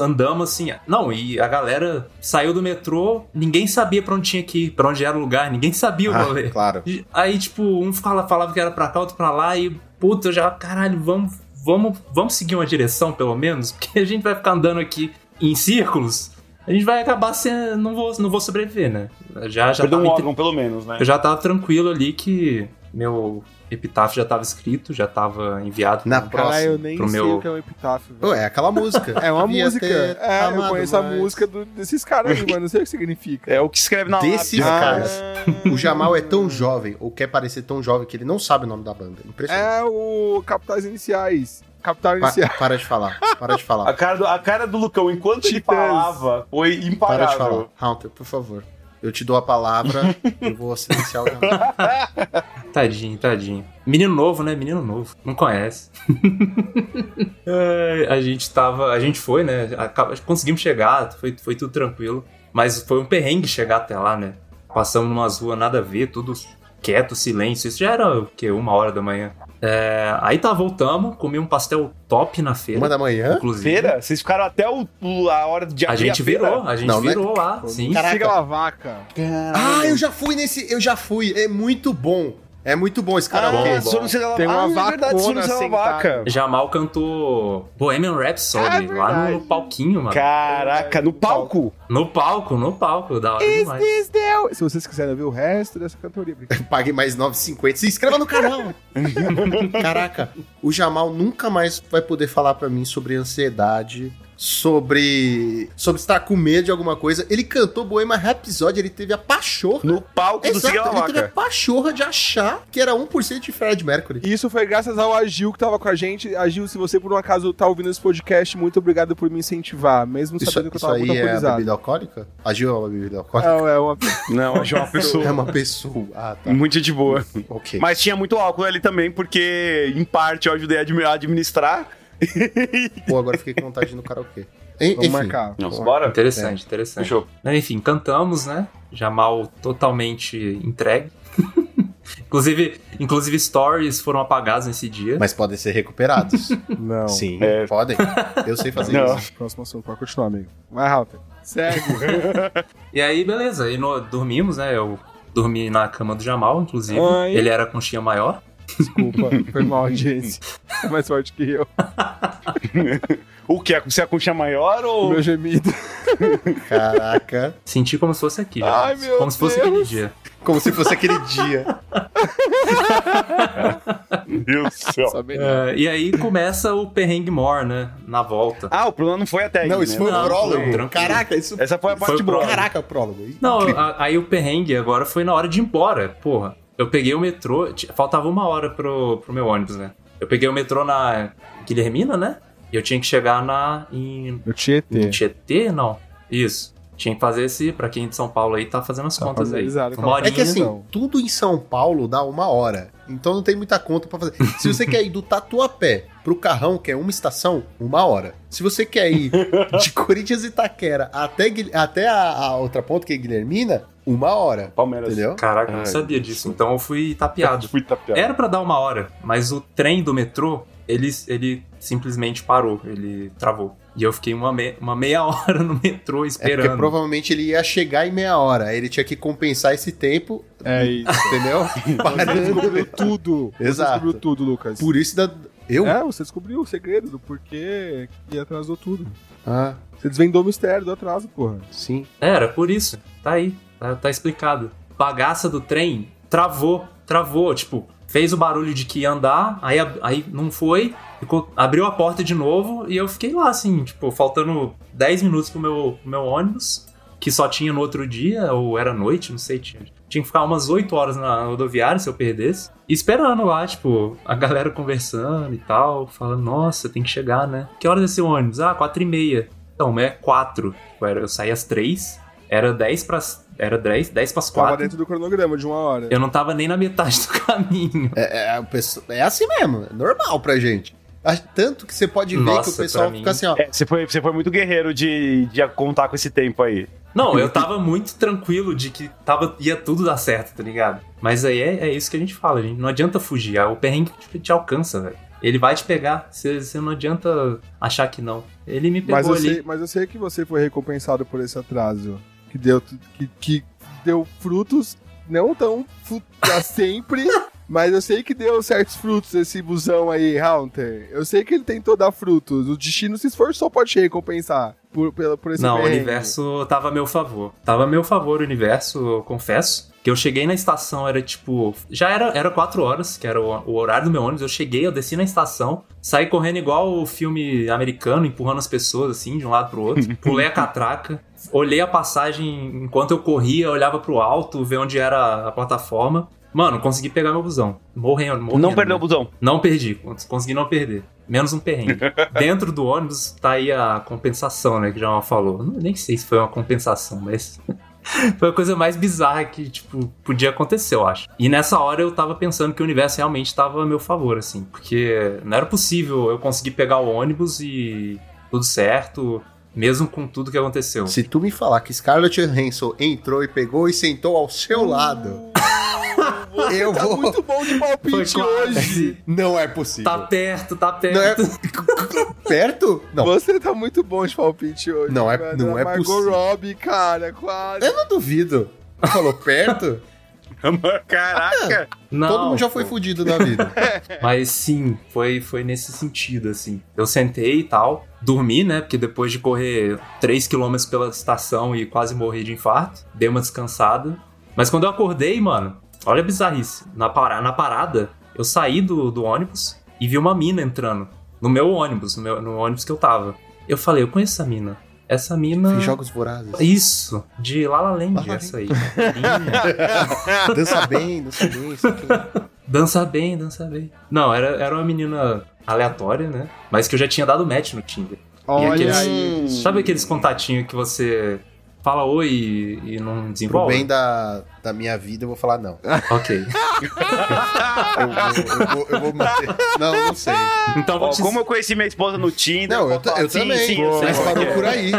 Andamos assim. Não, e a galera saiu do metrô, ninguém sabia pra onde tinha que ir, pra onde era o lugar, ninguém sabia o Ah, rolê. claro. E Aí, tipo, um falava, falava que era pra cá, outro pra lá, e puta, eu já, caralho, vamos, vamos, vamos seguir uma direção, pelo menos, porque a gente vai ficar andando aqui em círculos, a gente vai acabar sendo. Não vou, não vou sobreviver, né? Já, já Perdeu um órgão, pelo menos, né? eu já tava tranquilo ali que meu epitáfio já tava escrito, já tava enviado. Na pro- próxima. Caralho, eu nem pro sei meu- o que é um epitáfio. velho. Pô, é aquela música. É uma Devia música. É, eu amado conheço a mais. música do- desses caras aí, mas não sei o que significa. É o que escreve na Desses lápide. caras. Ah, O Jamal é tão jovem, ou quer parecer tão jovem, que ele não sabe o nome da banda. Impressionante. É o Capitais Iniciais. Capital Pa- Iniciais. para de falar. Para de A falar. cara, do, a cara do Lucão, enquanto ele Titãs. falava, foi Para de falar. Hunter, por favor. Eu te dou a palavra, eu vou silenciar o. Tadinho, tadinho. Menino novo, né? Menino novo. Não conhece. É, a gente tava. A gente foi, né? Conseguimos chegar, foi, foi tudo tranquilo. Mas foi um perrengue chegar até lá, né? Passamos numas ruas nada a ver, tudo quieto, silêncio. Isso já era o quê? Uma hora da manhã. É, aí tá, voltamos, comi um pastel top na feira. Uma da manhã? Inclusive. Feira? Vocês ficaram até o, a hora de A abrir gente feira? virou, a gente Não, né? virou lá, sim. Caraca. Siga a vaca. Ah, eu já fui nesse. Eu já fui. É muito bom. É muito bom esse Ah, karaokê. só não sei lá. Tem uma ah, é verdade, vacona sei vaca. Jamal cantou Bohemian Rhapsody É lá no, palquinho, mano. Caraca, no palco? No palco, no palco, da hora Is demais. this the... Se vocês quiserem ver o resto dessa cantoria. Pague mais 9,50. Se inscreva no canal. Caraca, o Jamal nunca mais vai poder falar pra mim sobre ansiedade, sobre sobre estar com medo de alguma coisa. Ele cantou Bohemian Rhapsody, ele teve a pachorra. No palco do Exato, Siga a ele teve a pachorra de achar que era 1% de Fred Mercury. Isso foi graças ao Agil que tava com a gente. Agil, se você por um acaso tá ouvindo esse podcast, muito obrigado por me incentivar, mesmo Isso, sabendo que eu isso tava muito aí é alcoolizado. bebida alcoólica? Agiu é uma bebida alcoólica? É, é uma... Não, achei uma pessoa. É uma pessoa. Ah, tá. Muito de boa. Ok. Mas tinha muito álcool ali também, porque em parte eu ajudei a administrar. Pô, agora fiquei com vontade de ir no karaokê. En- Vamos Enfim. marcar. Nossa, bora? Interessante, interessante. Fechou. Enfim, cantamos, né? Jamal totalmente entregue. inclusive, inclusive, stories foram apagados nesse dia. Mas podem ser recuperados. Não. Sim, É. podem. Eu sei fazer Não. isso. Próximo assunto, pode continuar, amigo. Vai, Halter. Segue. E aí, beleza. Aí no- dormimos, né? Eu dormi na cama do Jamal, inclusive. Ai. Ele era conchinha maior. Desculpa, foi mal, audiência. É mais forte que eu. O que? Você é a concha maior O ou. meu gemido. Caraca. Senti como se fosse aqui, já. Ai, meu como se fosse Deus. aquele dia. Como se fosse aquele dia. Meu Deus do céu. É, e aí começa o perrengue mor, né? Na volta. Ah, o problema não foi até aí. Não, isso né? foi Não, o prólogo. foi. Caraca, isso. Essa foi a parte Foi o boa. prólogo. Caraca, prólogo. Não, a- aí o perrengue agora foi na hora de ir embora, porra. Eu peguei o metrô, faltava uma hora pro, pro meu ônibus, né? Eu peguei o metrô na Guilhermina, né? E eu tinha que chegar na. em. No Tietê. em Tietê? Não. Isso. Tinha que fazer esse, pra quem é de São Paulo aí, tá fazendo as Tá contas aí. Uma. É que assim, não. tudo em São Paulo dá uma hora. Então não tem muita conta pra fazer. Se você quer ir do Tatuapé pro Carrão, que é uma estação, uma hora. Se você quer ir de Corinthians e Itaquera até, até a, a outra ponta, que é Guilhermina, uma hora. Palmeiras. Entendeu? Caraca, eu não sabia disso. Então eu fui tapeado. Fui tapeado. Era pra dar uma hora, mas o trem do metrô, ele, ele simplesmente parou, ele travou. E eu fiquei uma, me- uma meia hora no metrô É esperando. porque provavelmente ele ia chegar em meia hora. Aí ele tinha que compensar esse tempo, É isso. entendeu? Você Parando. descobriu tudo. Você Exato. descobriu tudo, Lucas. Por isso da. Eu? É, você descobriu o segredo do porquê que atrasou tudo. Ah, Você desvendou o mistério do atraso, porra. sim. Era, por isso. Tá aí, tá, tá explicado. Bagaça do trem travou, travou, tipo, fez o barulho de que ia andar, aí, aí não foi, ficou, abriu a porta de novo e eu fiquei lá, assim, tipo, faltando 10 minutos pro meu, pro meu ônibus, que só tinha no outro dia, ou era noite, não sei, tinha, tinha que ficar umas 8 horas na rodoviária se eu perdesse, e esperando lá, tipo, a galera conversando e tal, falando, nossa, tem que chegar, né? Que horas é seu ônibus? Ah, 4 e meia. Então, é 4. Eu saí às 3, era 10 para era 10, 10 para as Tava 4. dentro do cronograma de uma hora. Eu não tava nem na metade do caminho. É, é, o pessoal- é assim mesmo, é normal pra gente. Tanto que você pode ver Nossa, que o pessoal fica assim, ó. É, você, foi, você foi muito guerreiro de, de contar com esse tempo aí. Não, eu tava muito tranquilo de que tava, ia tudo dar certo, tá ligado? Mas aí é, é isso que a gente fala, gente. Não adianta fugir. O perrengue te, te alcança, velho. Ele vai te pegar. Você você não adianta achar que não. Ele me pegou Mas eu, ali. sei, mas eu sei que você foi recompensado por esse atraso. Que deu, que, que deu frutos, não tão pra sempre, mas eu sei que deu certos frutos esse busão aí, Hunter. Eu sei que ele tentou dar frutos. O destino se esforçou pra te recompensar por, pela- por esse Não, o universo tava a meu favor. Tava a meu favor o universo, eu confesso. Que eu cheguei na estação, era tipo. Já era, era 4 horas, que era o, o horário do meu ônibus. Eu cheguei, eu desci na estação, saí correndo igual o filme americano, empurrando as pessoas assim, de um lado pro outro. Pulei a catraca, olhei a passagem enquanto eu corria, olhava pro alto, ver onde era a plataforma. Mano, consegui pegar meu busão. Morrendo, morrendo. Não perdeu o né? busão. Não perdi, cons- consegui não perder. Menos um perrengue. Dentro do ônibus tá aí a compensação, né? Que já falou. Não- Nem sei se foi uma compensação, mas. foi a coisa mais bizarra que, tipo, podia acontecer, eu acho. E nessa hora eu tava pensando que o universo realmente tava a meu favor, assim. Porque não era possível eu conseguir pegar o ônibus e tudo certo, mesmo com tudo que aconteceu. Se tu me falar que Scarlett Johansson entrou e pegou e sentou ao seu lado, eu Tá vou. muito bom de palpite Foi hoje. Não é possível. Tá perto, tá Não é... perto. Perto? Não. Você tá muito bom de palpite hoje. Não é- mano. não é Margot possível. Robbie, cara, quase. Eu não duvido. Falou perto? Caraca! Não, Todo mundo já pô. foi fudido na vida. Mas sim, foi, foi nesse sentido, assim. Eu sentei e tal, dormi, né? Porque depois de correr 3km pela estação e quase morrer de infarto, dei uma descansada. Mas quando eu acordei, mano, olha a bizarrice. Na, para, na parada, eu saí do, do ônibus e vi uma mina entrando. No meu ônibus, no, meu, no ônibus que eu tava. Eu falei, eu conheço essa mina. Essa mina. Fiz jogos vorazes. Isso, de Lala Land, La La essa aí. Dança bem, dança bem, isso aqui. Dança bem, dança bem. Não, era, era uma menina aleatória, né? Mas que eu já tinha dado match no Tinder. Olha aqueles- aí. Sabe aqueles contatinhos que você fala oi e, e não Pro desenvolve? bem da, da minha vida, eu vou falar não. Ok. Eu, vou- eu vou, eu vou manter. Não, não sei. Então Ó, te... como eu conheci minha esposa no Tinder. Não, eu, falar, eu sim, também. sim, eu mas parou é. por aí.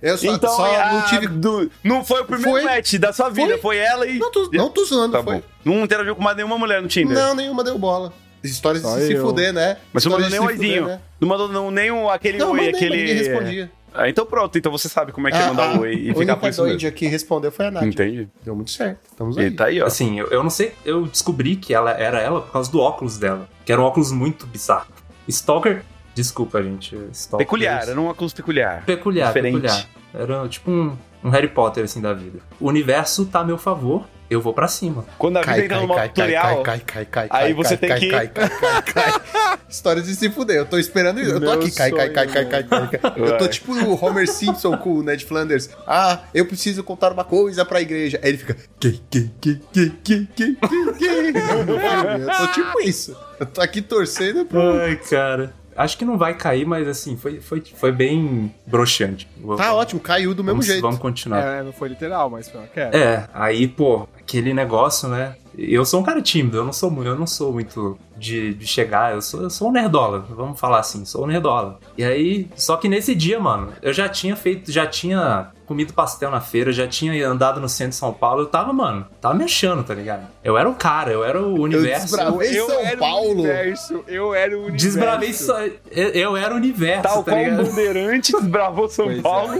Eu só, Então, só ah, não tive. do- não foi o primeiro Foi. match da sua vida, Foi. foi, ela e. Não tô, não tô zoando, Tá foi. bom. Não interagiu com mais nenhuma mulher no Tinder. Não, nenhuma deu bola. Histórias de se eu. fuder, né? Mas você não mandou nem um oizinho. né? Não mandou não, nem aquele Não, oi, mandei, aquele. mas ninguém respondia. Ah, então pronto, então você sabe como é que é Ah, mandar ah, oi e ficar por única isso mesmo. doide que respondeu foi a Nath. Entendi. Deu muito certo. Estamos aí. E tá aí, ó. Assim, eu, eu não sei, eu descobri que ela era ela por causa do óculos dela. Que era um óculos muito bizarro. Stalker, desculpa, gente. Stalker, Peculiar, era um óculos peculiar. Peculiar, Diferente. peculiar. Era tipo um, um Harry Potter, assim, da vida. O universo tá a meu favor, eu vou pra cima. Quando a vida Cai, entra cai, no modo cai, cai, tutorial. cai, cai, cai, Aí cai, você cai, tem cai, que- Cai, cai, cai, cai. Histórias de se fuder. Eu tô esperando isso. Eu tô aqui. Cai, cai, cai, cai, cai, cai, cai. Eu tô tipo o Homer Simpson com o Ned Flanders. Ah, eu preciso contar uma coisa pra igreja. Aí ele fica. Que, que, que, que, que, que, que, que. Eu tô tipo isso. Eu tô aqui torcendo pro. Ai, cara. Acho que não vai cair, mas assim, foi, foi, foi bem broxante. Tá ótimo, caiu do mesmo vamos, jeito. Vamos continuar. É, não foi literal, mas foi uma queda. É, aí, pô, aquele negócio, né? Eu sou um cara tímido, eu não sou, eu não sou muito de, de chegar, eu sou, eu sou um nerdola, vamos falar assim, sou um nerdola. E aí, só que nesse dia, mano, eu já tinha feito, já tinha comido pastel na feira, já tinha andado no centro de São Paulo, eu tava, mano, tava me achando, tá ligado? Eu era o cara, eu era o universo. desbravei eu São era Paulo. o universo, eu era o universo. Desbravei só. Eu, eu era o universo, Tal tá qual ligado? bandeirante desbravou São Pois é. Paulo.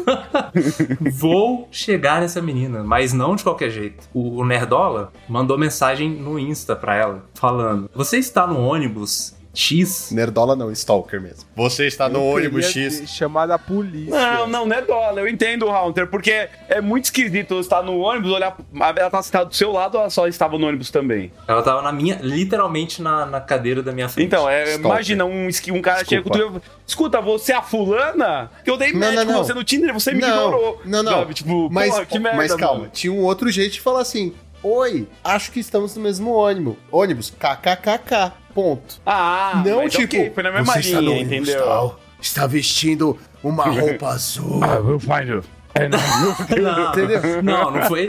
Vou chegar nessa menina, mas não de qualquer jeito. O, o Nerdola mandou mensagem no Insta pra ela, falando: Você está no ônibus X? Nerdola não, Stalker mesmo. Você está no Eu ônibus X. a polícia. Não, não, dólar. Eu entendo, Hunter, porque é muito esquisito você estar no ônibus, olhar. Ela tá sentada do seu lado ou ela só estava no ônibus também? Ela tava na minha, literalmente na, na cadeira da minha frente. Então, é, imagina um, um cara chega Desculpa. com tu. Escuta, você é a fulana? Que eu dei Não, match não, com não. você no Tinder e você me não, ignorou. Não, não. Sabe? Tipo, mas, porra, que merda, mas calma, mano. tinha um outro jeito de falar assim: Oi, acho que estamos no mesmo ônibus. Ônibus, kkkk. Ponto. Ah, não mas tipo, ok, foi na mesma você está no linha, ônibus entendeu? tal, está vestindo uma roupa azul. we'll find you. não, Entendeu? não, não foi.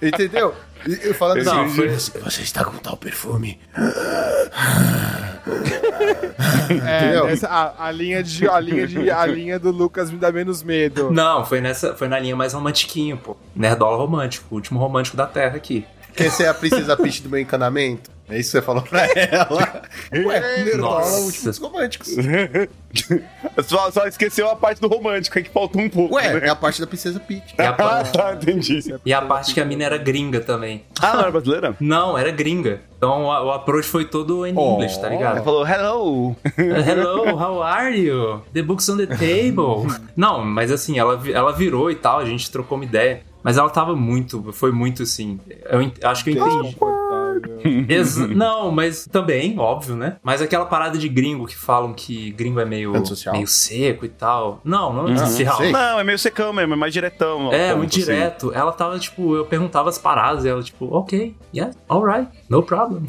Entendeu? E Eu falando Não, assim, foi- você, você está com tal perfume. É, essa, a, a linha de, a, linha de, a linha do Lucas me dá menos medo. Não, foi nessa. Foi na linha mais romantiquinho, pô. Nerdola romântico, o último romântico da Terra aqui. Quer ser a princesa Peach do meu encanamento? É isso que você falou pra ela. Ué, Nerdola, Nossa. últimos românticos. Só, só esqueceu a parte do romântico, é que faltou um pouco. Ué, né? é a parte da princesa Peach. A, Ah, tá, entendi. e a parte que a mina era gringa também. Ah, não era brasileira? Não, era gringa. Então o, o approach foi todo em Oh. inglês, tá Ela ligado? falou, hello. Hello, how are you? The book's on the table. Não, mas assim, ela, ela virou e tal, a gente trocou uma ideia. Mas ela tava muito, foi muito assim. Eu ent- acho que eu entendi. Ex- não, mas também, óbvio, né? Mas aquela parada de gringo que falam que gringo é meio, meio seco e tal. Não, não é antissocial. sei. Não, é meio secão mesmo, é mais diretão. É, muito assim. direto. Ela tava, tipo, eu perguntava as paradas e ela, tipo, ok, yeah, alright, no problem.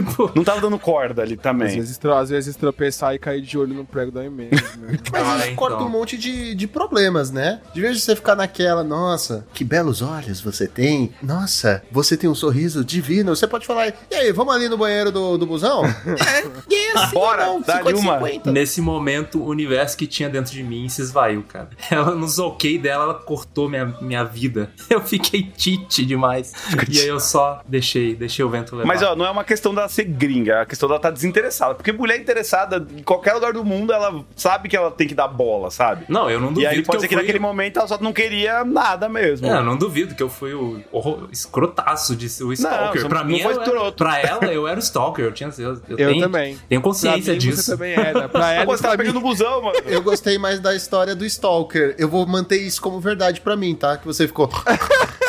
Tipo, Não tava dando corda ali Às também. vezes, tro- às vezes tropeçar e cair de olho no prego da e-mail. Né? Mas Ah, isso então. corta um monte de, de problemas, né? De vez de você ficar naquela, nossa, que belos olhos você tem. Nossa, você tem um sorriso divino. Você pode falar, e aí, vamos ali no banheiro do, do busão? é, yes, Bora, não, dá-lhe 50, uma. 50. nesse momento, o universo que tinha dentro de mim se esvaiu, cara. Ela, nos ok dela, ela cortou minha, minha vida. Eu fiquei tite demais. E aí eu só deixei, deixei o vento levar. Mas, ó, não é uma questão ser gringa, é a questão dela estar desinteressada. Porque mulher interessada, em qualquer lugar do mundo, ela sabe que ela tem que dar bola, sabe? Não, eu não E duvido aí pode que ser eu que fui... naquele momento ela só não queria nada mesmo. É, eu não duvido que eu fui o, o escrotaço de ser o Stalker. você pra não mim, foi era- pra ela, eu era o Stalker. Eu, tinha, eu, eu Eu tenho, também. tenho consciência Pra mim, disso. Você também era. Pra ela, Pô, e você tá pra pegando busão, mano. Eu gostei mais da história do Stalker. Eu vou manter isso como verdade pra mim, tá? Que você ficou.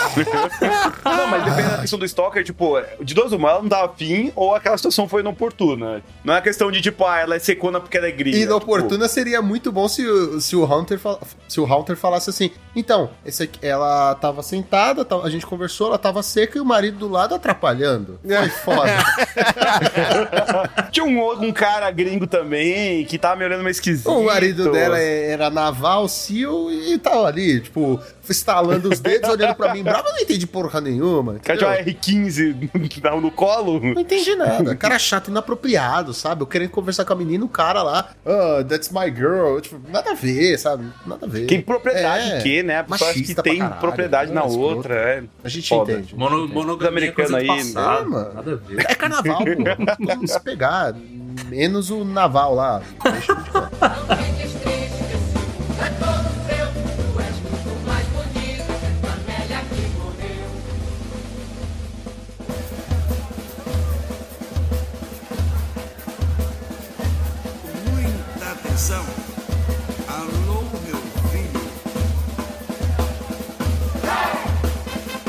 Não, mas depende da questão do Stalker, tipo, de duas uma, ela não dava fim ou aquela situação foi inoportuna. Não é questão de, tipo, ah, ela é secona porque ela é gringa. Inoportuna seria muito bom se, o- se o Hunter fal- se o Hunter falasse assim. Então, esse aqui- ela tava sentada, a gente conversou, ela tava seca e o marido do lado atrapalhando. Foi foda. Tipo, tinha um, um cara gringo também que tava me olhando meio esquisito. o marido dela era naval, SEAL e tava ali, tipo, estalando os dedos, olhando pra mim. Bravo, eu não entendi porra nenhuma. Entendeu? uma R15 no, no colo. Não entendi nada. Cara chato, inapropriado, sabe? Eu querendo conversar com a menina, o cara lá, oh, that's my girl. Tipo, nada a ver, sabe? Nada a ver. Tem propriedade É, que, né? A pessoa acha que tem caralho, propriedade na é escroto. outra. É. A gente Foda. entende. Mono, monogamia é americano aí, passado. né, mano? Nada a ver. É carnaval, pô. Vamos se pegar. Menos o naval lá. Deixa de Alô, meu filho.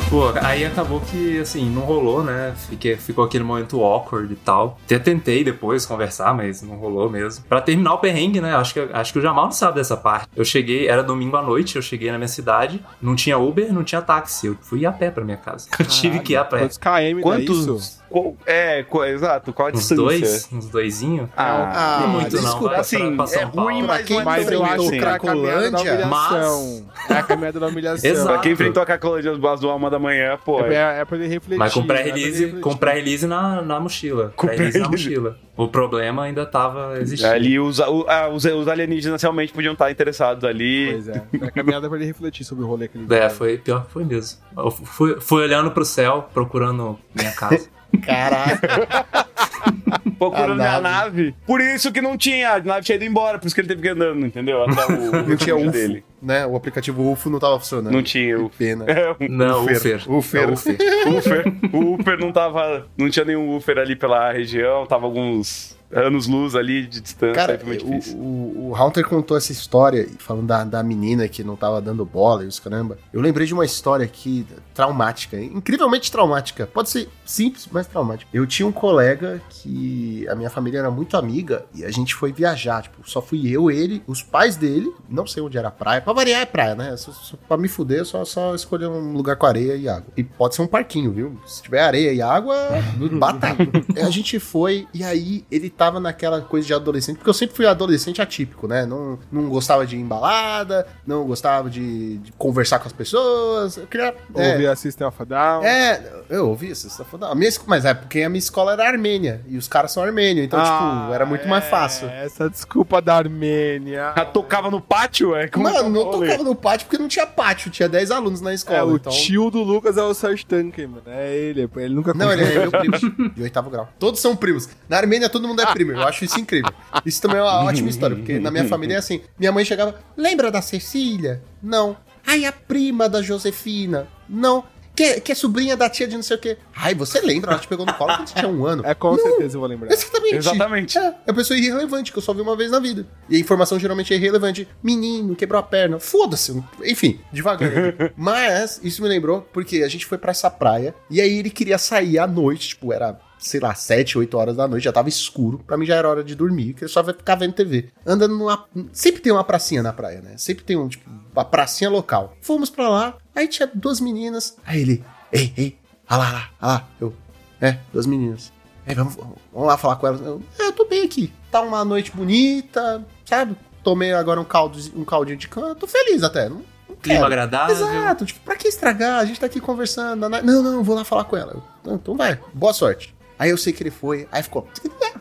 Pô, aí acabou que, assim, não rolou, né? Fiquei, ficou aquele momento awkward e tal. Até tentei depois conversar, mas não rolou mesmo. Pra terminar o perrengue, né? Acho que, acho que o Jamal não sabe dessa parte. Eu cheguei, era domingo à noite, eu cheguei na minha cidade, não tinha Uber, não tinha táxi. Eu fui a pé pra minha casa. Eu tive que ir a pé. Quantos KM dá Quantos, isso? Qual- é, qual- exato, qual a Uns distância? dois? Uns doisinhos? Ah, Ah, não muito não, desculpa, vai pra- assim, pra é ruim, mas quem não é Mas tão eu acho que é a caminhada da Cracolândia, humilhação. É a caminhada da humilhação. Exato. Pra quem enfrentou a Cracolândia às duas uma da manhã, pô. É, é- é, é pra ele refletir. Mas com é pré-release com pré-release na, na mochila. Com Pré-release na pré-release. mochila. O problema ainda tava existindo. Ali os, o- ah, os, os alienígenas realmente podiam estar interessados ali. Pois é. É a caminhada pra ele refletir sobre o rolê que ele É, fez. foi pior que foi mesmo. Eu fui, fui olhando pro céu, procurando minha casa. Caraca. Procurando A minha nave. nave. Por isso que não tinha, a nave tinha ido embora, por isso que ele teve que ir andando, entendeu? Até o Não tinha UFO, dele. né? O aplicativo UFO não tava funcionando. Não tinha Que o pena. Não, Ufer. Ufer. Ufer. É o Ufer. O Ufer, o Ufer não tava. Não tinha nenhum Ufer ali pela região, tava alguns anos-luz ali de distância. Cara, foi muito o, difícil. o, o Haunter contou essa história, falando da, da menina que não tava dando bola e os caramba. Eu lembrei de uma história aqui traumática, incrivelmente traumática. Pode ser simples, mas traumática. Eu tinha um colega que a minha família era muito amiga e a gente foi viajar. Tipo, só fui eu, ele, os pais dele, não sei onde era a praia. Pra variar é praia, né? Só, só, pra me fuder, eu só, só escolher um lugar com areia e água. E pode ser um parquinho, viu? Se tiver areia e água, batata. a gente foi e aí ele tava naquela coisa de adolescente, porque eu sempre fui adolescente atípico, né? Não, não gostava de ir em balada, não gostava de, de conversar com as pessoas. Eu queria. é, Ouvir a System of a Down. é, eu ouvi isso, você tá falando. A minha, mas é porque a minha escola era armênia e os caras são armênios, então, tipo, era muito mais fácil. Ah, Essa desculpa da Armênia. Já tocava no pátio, é? Como Mano, não é o rolê? tocava no pátio porque não tinha pátio, tinha 10 alunos na escola. É, o então... tio do Lucas é o Serge Tanken, mano. É ele, ele nunca Não, ele é meu primo, de oitavo grau. Todos são primos. Na Armênia todo mundo é primo, eu acho isso incrível. Isso também é uma ótima história, porque na minha família é assim. Minha mãe chegava, lembra da Cecília? Não. Ai, a prima da Josefina? Não. Que, que é sobrinha da tia de não sei o quê. Ai, você lembra? Ela te pegou no colo quando você tinha um ano. É, com Não. certeza eu vou lembrar. Exatamente. Exatamente. É, é uma pessoa irrelevante, que eu só vi uma vez na vida. E a informação geralmente é irrelevante. Menino, quebrou a perna. Foda-se. Enfim, devagar. Mas, isso me lembrou, porque a gente foi pra essa praia, e aí ele queria sair à noite, tipo, era, sei lá, 7, 8 horas da noite, já tava escuro. Pra mim já era hora de dormir, que eu só vai ficar vendo TV. Andando numa... Sempre tem uma pracinha na praia, né? Sempre tem um, tipo, uma pracinha local. Fomos pra lá, aí tinha duas meninas. Aí ele, ei, ei, olha lá, olha lá, olha lá. Eu, é, duas meninas. Aí, vamos, vamos lá falar com elas. Eu, é, eu tô bem aqui. Tá uma noite bonita, sabe? Tomei agora um, caldo, um caldinho de cana. Tô feliz até. Não, não Clima agradável. Exato. Tipo, pra que estragar? A gente tá aqui conversando. Não, não, eu vou lá falar com ela. "Então, então vai. Boa sorte. Aí eu sei que ele foi. Aí ficou...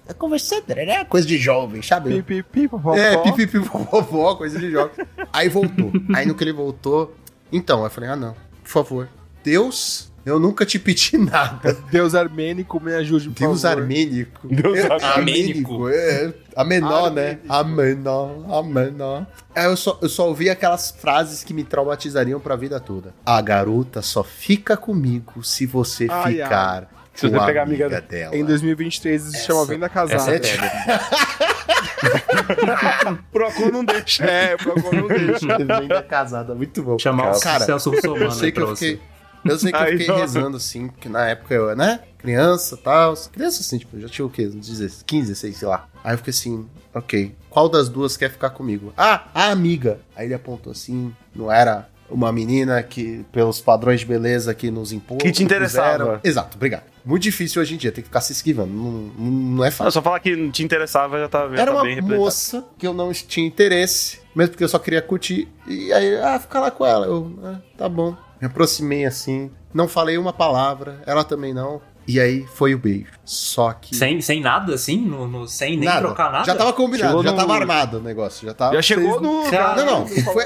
"É, Conversando, né? Coisa de jovem, sabe? Pi, pi, pi, popó. É, pipipi, vovó, coisa de jovem. Aí voltou. Aí no que ele voltou... Então, eu falei, ah, não. Por favor. Deus, eu nunca te pedi nada. Deus armênico, me ajude, por Deus favor. armênico. Deus É, armênico. É, a menor, né? A menor, a menor. Aí eu só, eu só ouvi aquelas frases que me traumatizariam pra vida toda. A garota só fica comigo se você Ai, ficar Se você pegar a amiga, amiga dela. Em 2023 isso se chama Venda Casada. essa É. Procon não deixa. É, favor, não deixa. Venda casada, muito bom. Chamar o Cara, Celso Russomano Eu sei que eu fiquei. Eu sei que eu fiquei rezando assim, porque na época eu, né? Criança e tal. Criança assim, tipo, eu já tinha o quê? Uns 16, 15, 16, sei lá. Aí eu fiquei assim, ok. Qual das duas quer ficar comigo? Ah, a amiga. Aí ele apontou assim, não era uma menina que, pelos padrões de beleza que nos impôs. Que te interessava. Exato, obrigado. Muito difícil hoje em dia, tem que ficar se esquivando. Não, não- não é Não, fácil. só falar que não te interessava já tá, já Era tá uma moça que eu não tinha interesse, mesmo porque eu só queria curtir. E aí, ah, fica lá com ela. Eu, ah, tá bom. Me aproximei assim, não falei uma palavra, ela também não. E aí foi o beijo. Só que. Sem, sem nada, assim? No, no- sem nem nada. trocar nada? Já tava combinado, Chegou já no- tava armado o negócio. Já tava. Já chegou no. Não, não. Foi...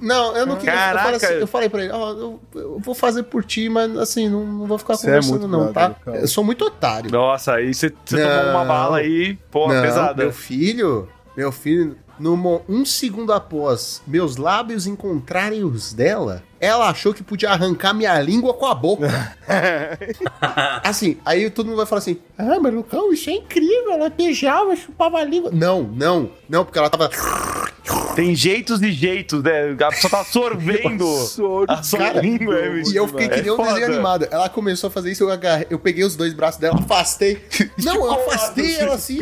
Não, eu não queria. Eu Caraca. falei, assim, eu falei pra ele, ó, eu, eu vou fazer por ti, mas assim, não, não vou ficar Você é conversando, muito não, brother, tá? cara. Eu sou muito otário. Nossa, aí você você tomou uma bala aí, pô, Não, pesada. Meu filho, meu filho, no mo- um segundo após meus lábios encontrarem os dela, ela achou que podia arrancar minha língua com a boca. assim, aí todo mundo vai falar assim: Ah, mas Lucão, isso é incrível. Ela beijava, chupava a língua. Não, não, não, porque ela tava. Tem jeitos e jeitos, né? A pessoa tá sorvendo a sua Cara, língua. é, E eu fiquei que é nem um foda. desenho animado. Ela começou a fazer isso, eu, agarrei, eu peguei os dois braços dela, afastei. Não, eu afastei ela assim.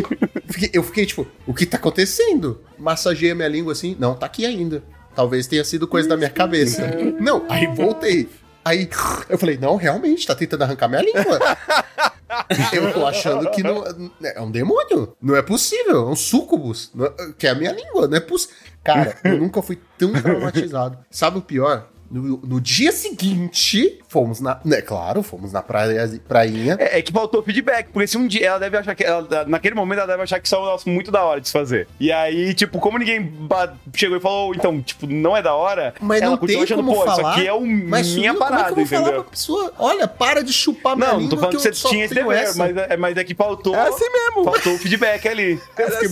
Fiquei- eu fiquei tipo, o que tá acontecendo? Massageei a minha língua assim. Não, tá aqui ainda. Talvez tenha sido coisa da minha cabeça. Não, aí voltei. Aí eu falei, não, realmente, tá tentando arrancar minha língua. Eu tô achando que não. É um demônio. Não é possível. É um sucubus. É- que é a minha língua. Não é possível. Cara, eu nunca fui tão traumatizado. Sabe o pior? No, no dia seguinte, fomos na. Né, claro, fomos na praia, prainha. É, é que faltou feedback, porque se um dia ela deve achar que. ela- naquele momento ela deve achar que isso é um negócio muito da hora de se fazer. E aí, tipo, como ninguém chegou e falou, então, tipo, não é da hora, Mas ela não continua tem achando, como pô, falar. isso aqui é um mas minha sumiu, parada, como é que eu vou falar entendeu? pra pessoa? Olha, para de chupar minha Não, não tô falando que, eu você tinha esse dever, essa. mas, é, mas é que faltou. É assim mesmo. Faltou o feedback ali.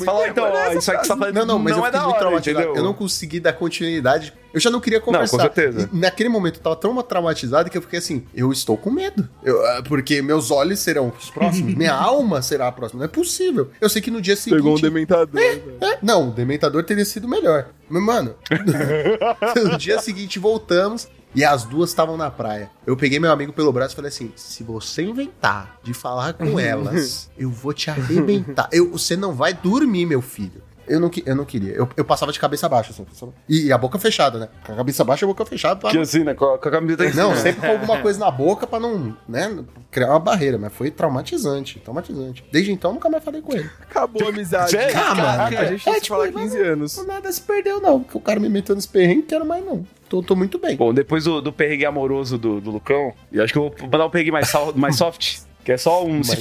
Falou, então, ó, isso aqui que tá fazendo Não, não, mas eu é da hora, entendeu? Eu não consegui dar continuidade. Eu já não queria conversar. com certeza. E naquele momento eu tava tão traumatizado que eu fiquei assim, eu estou com medo. Eu, ah, porque meus olhos serão os próximos, minha alma será a próxima. Não é possível. Eu sei que no dia seguinte... Pegou um dementador. velho. É, não, o Dementador teria sido melhor. Mas, mano, no dia seguinte voltamos e as duas estavam na praia. Eu peguei meu amigo pelo braço e falei assim: se você inventar de falar com elas, eu vou te arrebentar. Eu, você não vai dormir, meu filho. Eu não, que- eu não queria. Eu, eu passava de cabeça baixa, assim. passava- E, a boca fechada, né? Com a cabeça baixa e a boca fechada. Pra... Que assim, né? Com a, com a camiseta em Não, cima. sempre com alguma coisa na boca pra não, né, criar uma barreira, mas foi traumatizante, traumatizante. Desde então, nunca mais falei com ele. Acabou a amizade. Sério? Caraca, a gente não É, se tipo, fala há mas 15 não- anos. Nada se perdeu, não. Porque o cara me meteu nos perrengues, quero mais não. Tô, tô muito bem. Bom, depois do, do perrengue amoroso do, do Lucão, eu acho que eu vou mandar um perrengue mais, sal- mais soft, que é só um se Mais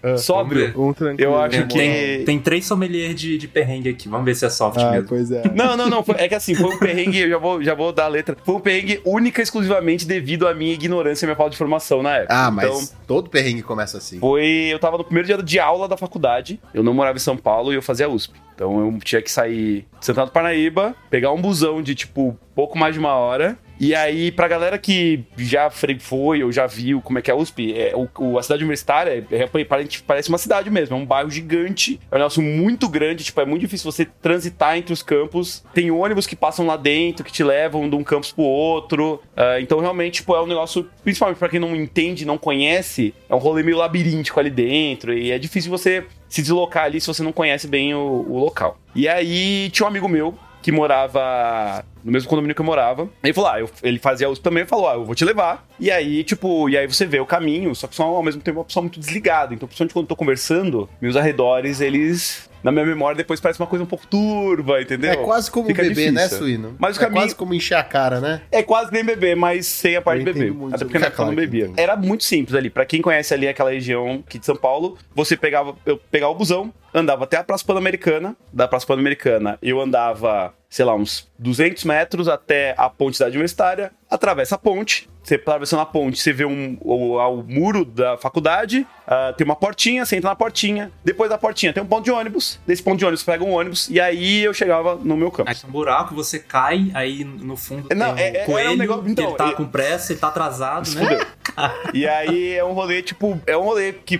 fuder sóbrio. Um tranquilo. Eu acho que- Tem, tem três sommeliers de, de perrengue aqui. Vamos ver se é soft Ah, mesmo. pois é. Não, não, não. foi- é que assim, foi um perrengue, eu já vou, já vou dar a letra. Foi um perrengue única e exclusivamente devido à minha ignorância e minha falta de formação na época. Ah, mas Então, todo perrengue começa assim. foi. Eu tava no primeiro dia de aula da faculdade. Eu não morava em São Paulo e eu fazia USP. Então eu tinha que sair de Santana do Parnaíba, pegar um busão de tipo pouco mais de uma hora. E aí, pra galera que já foi ou já viu como é que é a USP, é, o, o- a cidade universitária é, é, parece, parece uma cidade mesmo, é um bairro gigante, é um negócio muito grande, tipo, é muito difícil você transitar entre os campos. Tem ônibus que passam lá dentro, que te levam de um campus pro outro. Ah, então, realmente, tipo, é um negócio, principalmente pra quem não entende, não conhece, é um rolê meio labiríntico ali dentro. E é difícil você se deslocar ali se você não conhece bem o, o local. E aí, tinha um amigo meu que morava no mesmo condomínio que eu morava. Ele falou: Ah, eu- ele fazia uso também, falou: Ah, eu vou te levar. E aí, tipo, e aí você vê o caminho, só que são ao mesmo tempo uma pessoa muito desligada. Então, principalmente quando eu tô conversando, meus arredores, eles. Na minha memória, depois parece uma coisa um pouco turva, entendeu? É quase como Fica beber, né, difícil. Suíno? Mas o é caminho- quase como encher a cara, né? É quase nem beber, mas sem a parte de beber. entendo muito Até porque na época eu não bebia. Era muito simples ali. Pra quem conhece ali aquela região aqui de São Paulo, você pegava, eu pegava o busão, andava até a Praça Pan-Americana. Da Praça Pan-Americana, eu andava, sei lá, uns 200 metros até a ponte da universitária, atravessa a ponte. Você atravessando a ponte, você vê um, o, o muro da faculdade, ah, tem uma portinha, você entra na portinha. Depois da portinha tem um ponto de ônibus. Desse ponto de ônibus, pega um ônibus e aí eu chegava no meu campo. Aí tem um buraco, você cai, aí no fundo Não, tem é- é- um coelho, é um negócio- então, ele tá é- com pressa, ele tá atrasado, né? e aí é um rolê, tipo, é um rolê que.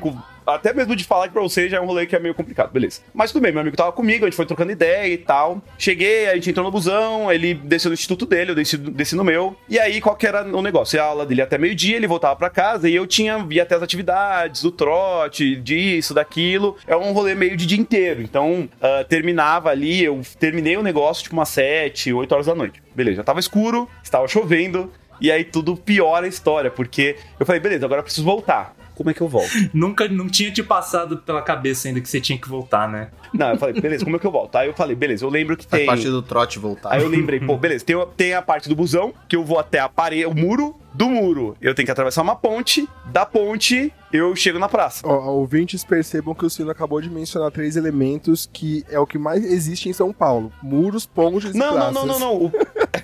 Até mesmo de falar que pra você já é um rolê que é meio complicado, beleza. Mas tudo bem, meu amigo tava comigo, a gente foi trocando ideia e tal. Cheguei, a gente entrou no busão, ele desceu no instituto dele, eu desci, desci no meu. E aí, qual que era o negócio? A aula dele ia até meio-dia, ele voltava pra casa e eu tinha, via até as atividades, do trote, disso, daquilo. É um rolê meio de dia inteiro. Então, ah, terminava ali, eu terminei o negócio tipo umas 7, 8 horas da noite. Beleza, já tava escuro, estava chovendo. E aí tudo piora a história, porque eu falei, beleza, agora eu preciso voltar. Como é que eu volto? Nunca, não tinha te passado pela cabeça ainda que você tinha que voltar, né? Não, eu falei, beleza, como é que eu volto? Aí eu falei, beleza, eu lembro que Faz tem. parte do trote voltar. Aí eu lembrei, pô, beleza, tem, tem a parte do busão, que eu vou até a parede, o muro, do muro eu tenho que atravessar uma ponte, da ponte eu chego na praça. Ó, ouvintes percebam que o Sino acabou de mencionar três elementos que é o que mais existe em São Paulo: muros, pontes e Não, não, praças. não, não, não. O-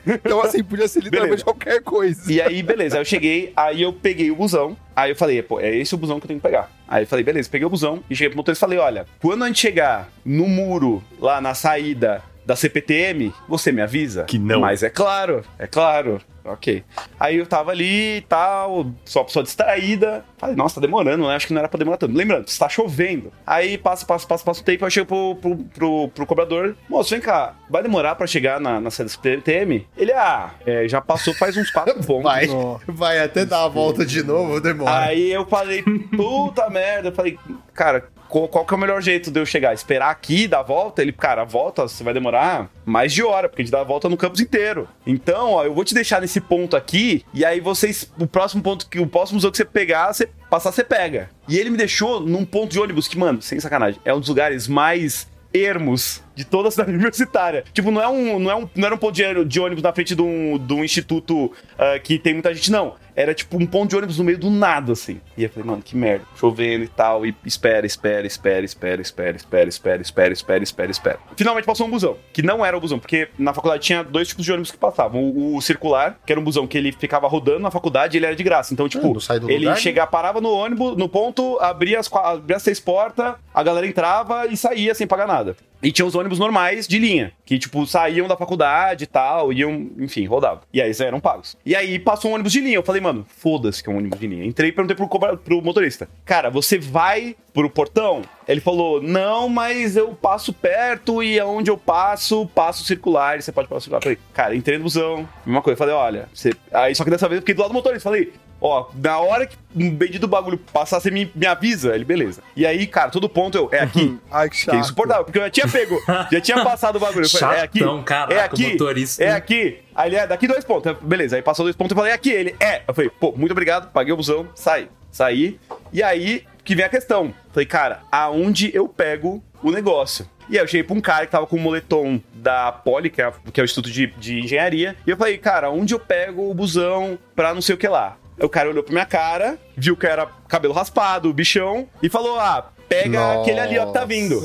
Então, assim, podia ser literalmente Beleza. qualquer coisa. E aí, beleza, aí eu cheguei, aí eu peguei o busão, aí eu falei, pô, é esse o busão que eu tenho que pegar. Aí eu falei, beleza, peguei o busão e cheguei pro motorista e falei, olha, quando a gente chegar no muro, lá na saída da CPTM, você me avisa? Que não. Mas é claro, é claro. Ok. Aí eu tava ali e tal, só pessoa distraída. Falei, nossa, tá demorando, né? Acho que não era pra demorar tanto. Lembrando, está chovendo. Aí passa, passa, passa, passa o tempo, eu chego pro, pro, pro, pro cobrador. Moço, vem cá, vai demorar pra chegar na, na da CPTM? Ele, ah, é, já passou faz uns quatro pontos. Vai, vai até dar a volta de novo, demora. Aí eu falei, puta merda. Eu falei, cara, qual que é o melhor jeito de eu chegar? Esperar aqui, dar a volta? Ele, cara, a volta você vai demorar mais de hora, porque a gente dá a volta no campus inteiro. Então, ó, eu vou te deixar nesse ponto aqui, e aí vocês, o próximo ponto que o próximo museu que você pegar, você passar, você pega. E ele me deixou num ponto de ônibus que, mano, sem sacanagem, é um dos lugares mais ermos de toda a cidade universitária. Tipo, não é um, não é um, não era um ponto de, de ônibus na frente de um, de um instituto ah, que tem muita gente, não. Era tipo um ponto de ônibus no meio do nada, assim. E eu falei, mano, que merda. Chovendo e tal. E espera, espera, espera, espera, espera, espera, espera, espera, espera, espera, espera. Finalmente passou um busão, que não era o busão, porque na faculdade tinha dois tipos de ônibus que passavam. O, o circular, que era um busão que ele ficava rodando na faculdade e ele era de graça. Então, tipo, ele lugar, né? chegava, parava no ônibus, no ponto, abria as, abria as seis portas, a galera entrava e saía sem pagar nada. E tinha os ônibus normais de linha, que, tipo, saíam da faculdade e tal, iam, enfim, rodavam. E aí eram pagos. E aí passou um ônibus de linha. Eu falei, mano, foda-se que é um ônibus de linha. Entrei e perguntei pro, pro motorista: Cara, você vai pro portão? Ele falou: Não, mas eu passo perto e aonde eu passo, passo circular. E você pode passar circular. Eu falei, cara, entrei no busão. Mesma coisa. Eu falei, olha, você. Aí só que dessa vez eu fiquei do lado do motorista. Falei, Ó, na hora que um bendito bagulho passar, você me, me avisa. Ele, beleza. E aí, cara, todo ponto eu. É aqui. Ai, que chato. Que é insuportável, porque eu já tinha pego, já tinha passado o bagulho. Eu falei, é aqui. Caraca, é aqui. motorista. É aqui. Aí ele é daqui dois pontos. Beleza, aí passou dois pontos eu falei, é aqui. Ele é. Eu falei, pô, muito obrigado, paguei o busão, saí. Saí. E aí que vem a questão. Falei, cara, aonde eu pego o negócio? E aí eu cheguei pra um cara que tava com o moletom da Poli, que é, a- que é o Instituto de, de Engenharia, e eu falei, cara, onde eu pego o busão pra não sei o que lá? O cara olhou pra minha cara, viu que era cabelo raspado, bichão, e falou, ah, pega Nossa. aquele ali, ó, que tá vindo.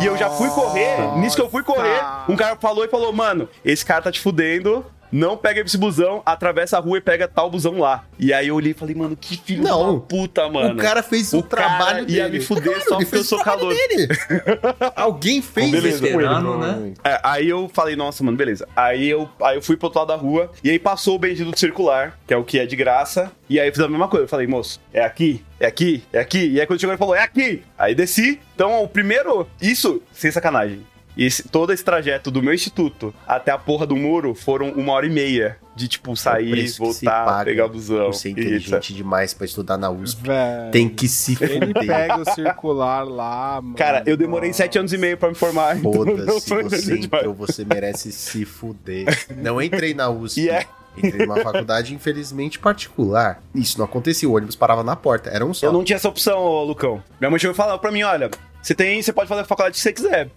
E eu já fui correr, nisso que eu fui correr, um cara falou e falou, mano, esse cara tá te fudendo, não pega esse busão, atravessa a rua e pega tal busão lá. E aí eu olhei e falei, mano, que filho Não. uma puta, mano. O cara fez o, O cara trabalho dele. ia me fuder Claro, só porque eu fez sou o trabalho calor. dele. Alguém fez Beleza. isso com ele. Veterano, né? É, aí eu falei, nossa, mano, beleza. Aí eu, aí eu fui pro outro lado da rua, e aí passou o bendito do circular, que é o que é de graça, e aí eu fiz a mesma coisa. Eu falei, moço, é aqui, é aqui, é aqui. E aí quando chegou ele falou, é aqui. Aí desci. Então, o primeiro, isso, sem sacanagem. E esse- todo esse trajeto do meu instituto até a porra do muro foram uma hora e meia de, tipo, É sair, voltar, pegar o busão. Ser e- inteligente demais pra estudar na USP. Velho. Tem que se Ele fuder. pega o circular lá, mano. Cara, eu demorei sete anos e meio pra me formar. então Foda-se, sou você entrou, você merece se fuder. Não entrei na USP. E é. Entrei numa faculdade, infelizmente, particular. Isso não acontecia, o ônibus parava na porta, era um só. Eu não tinha essa opção, ô, Lucão. Minha mãe chegou e falou pra mim, olha, você tem, você pode fazer a faculdade que você quiser.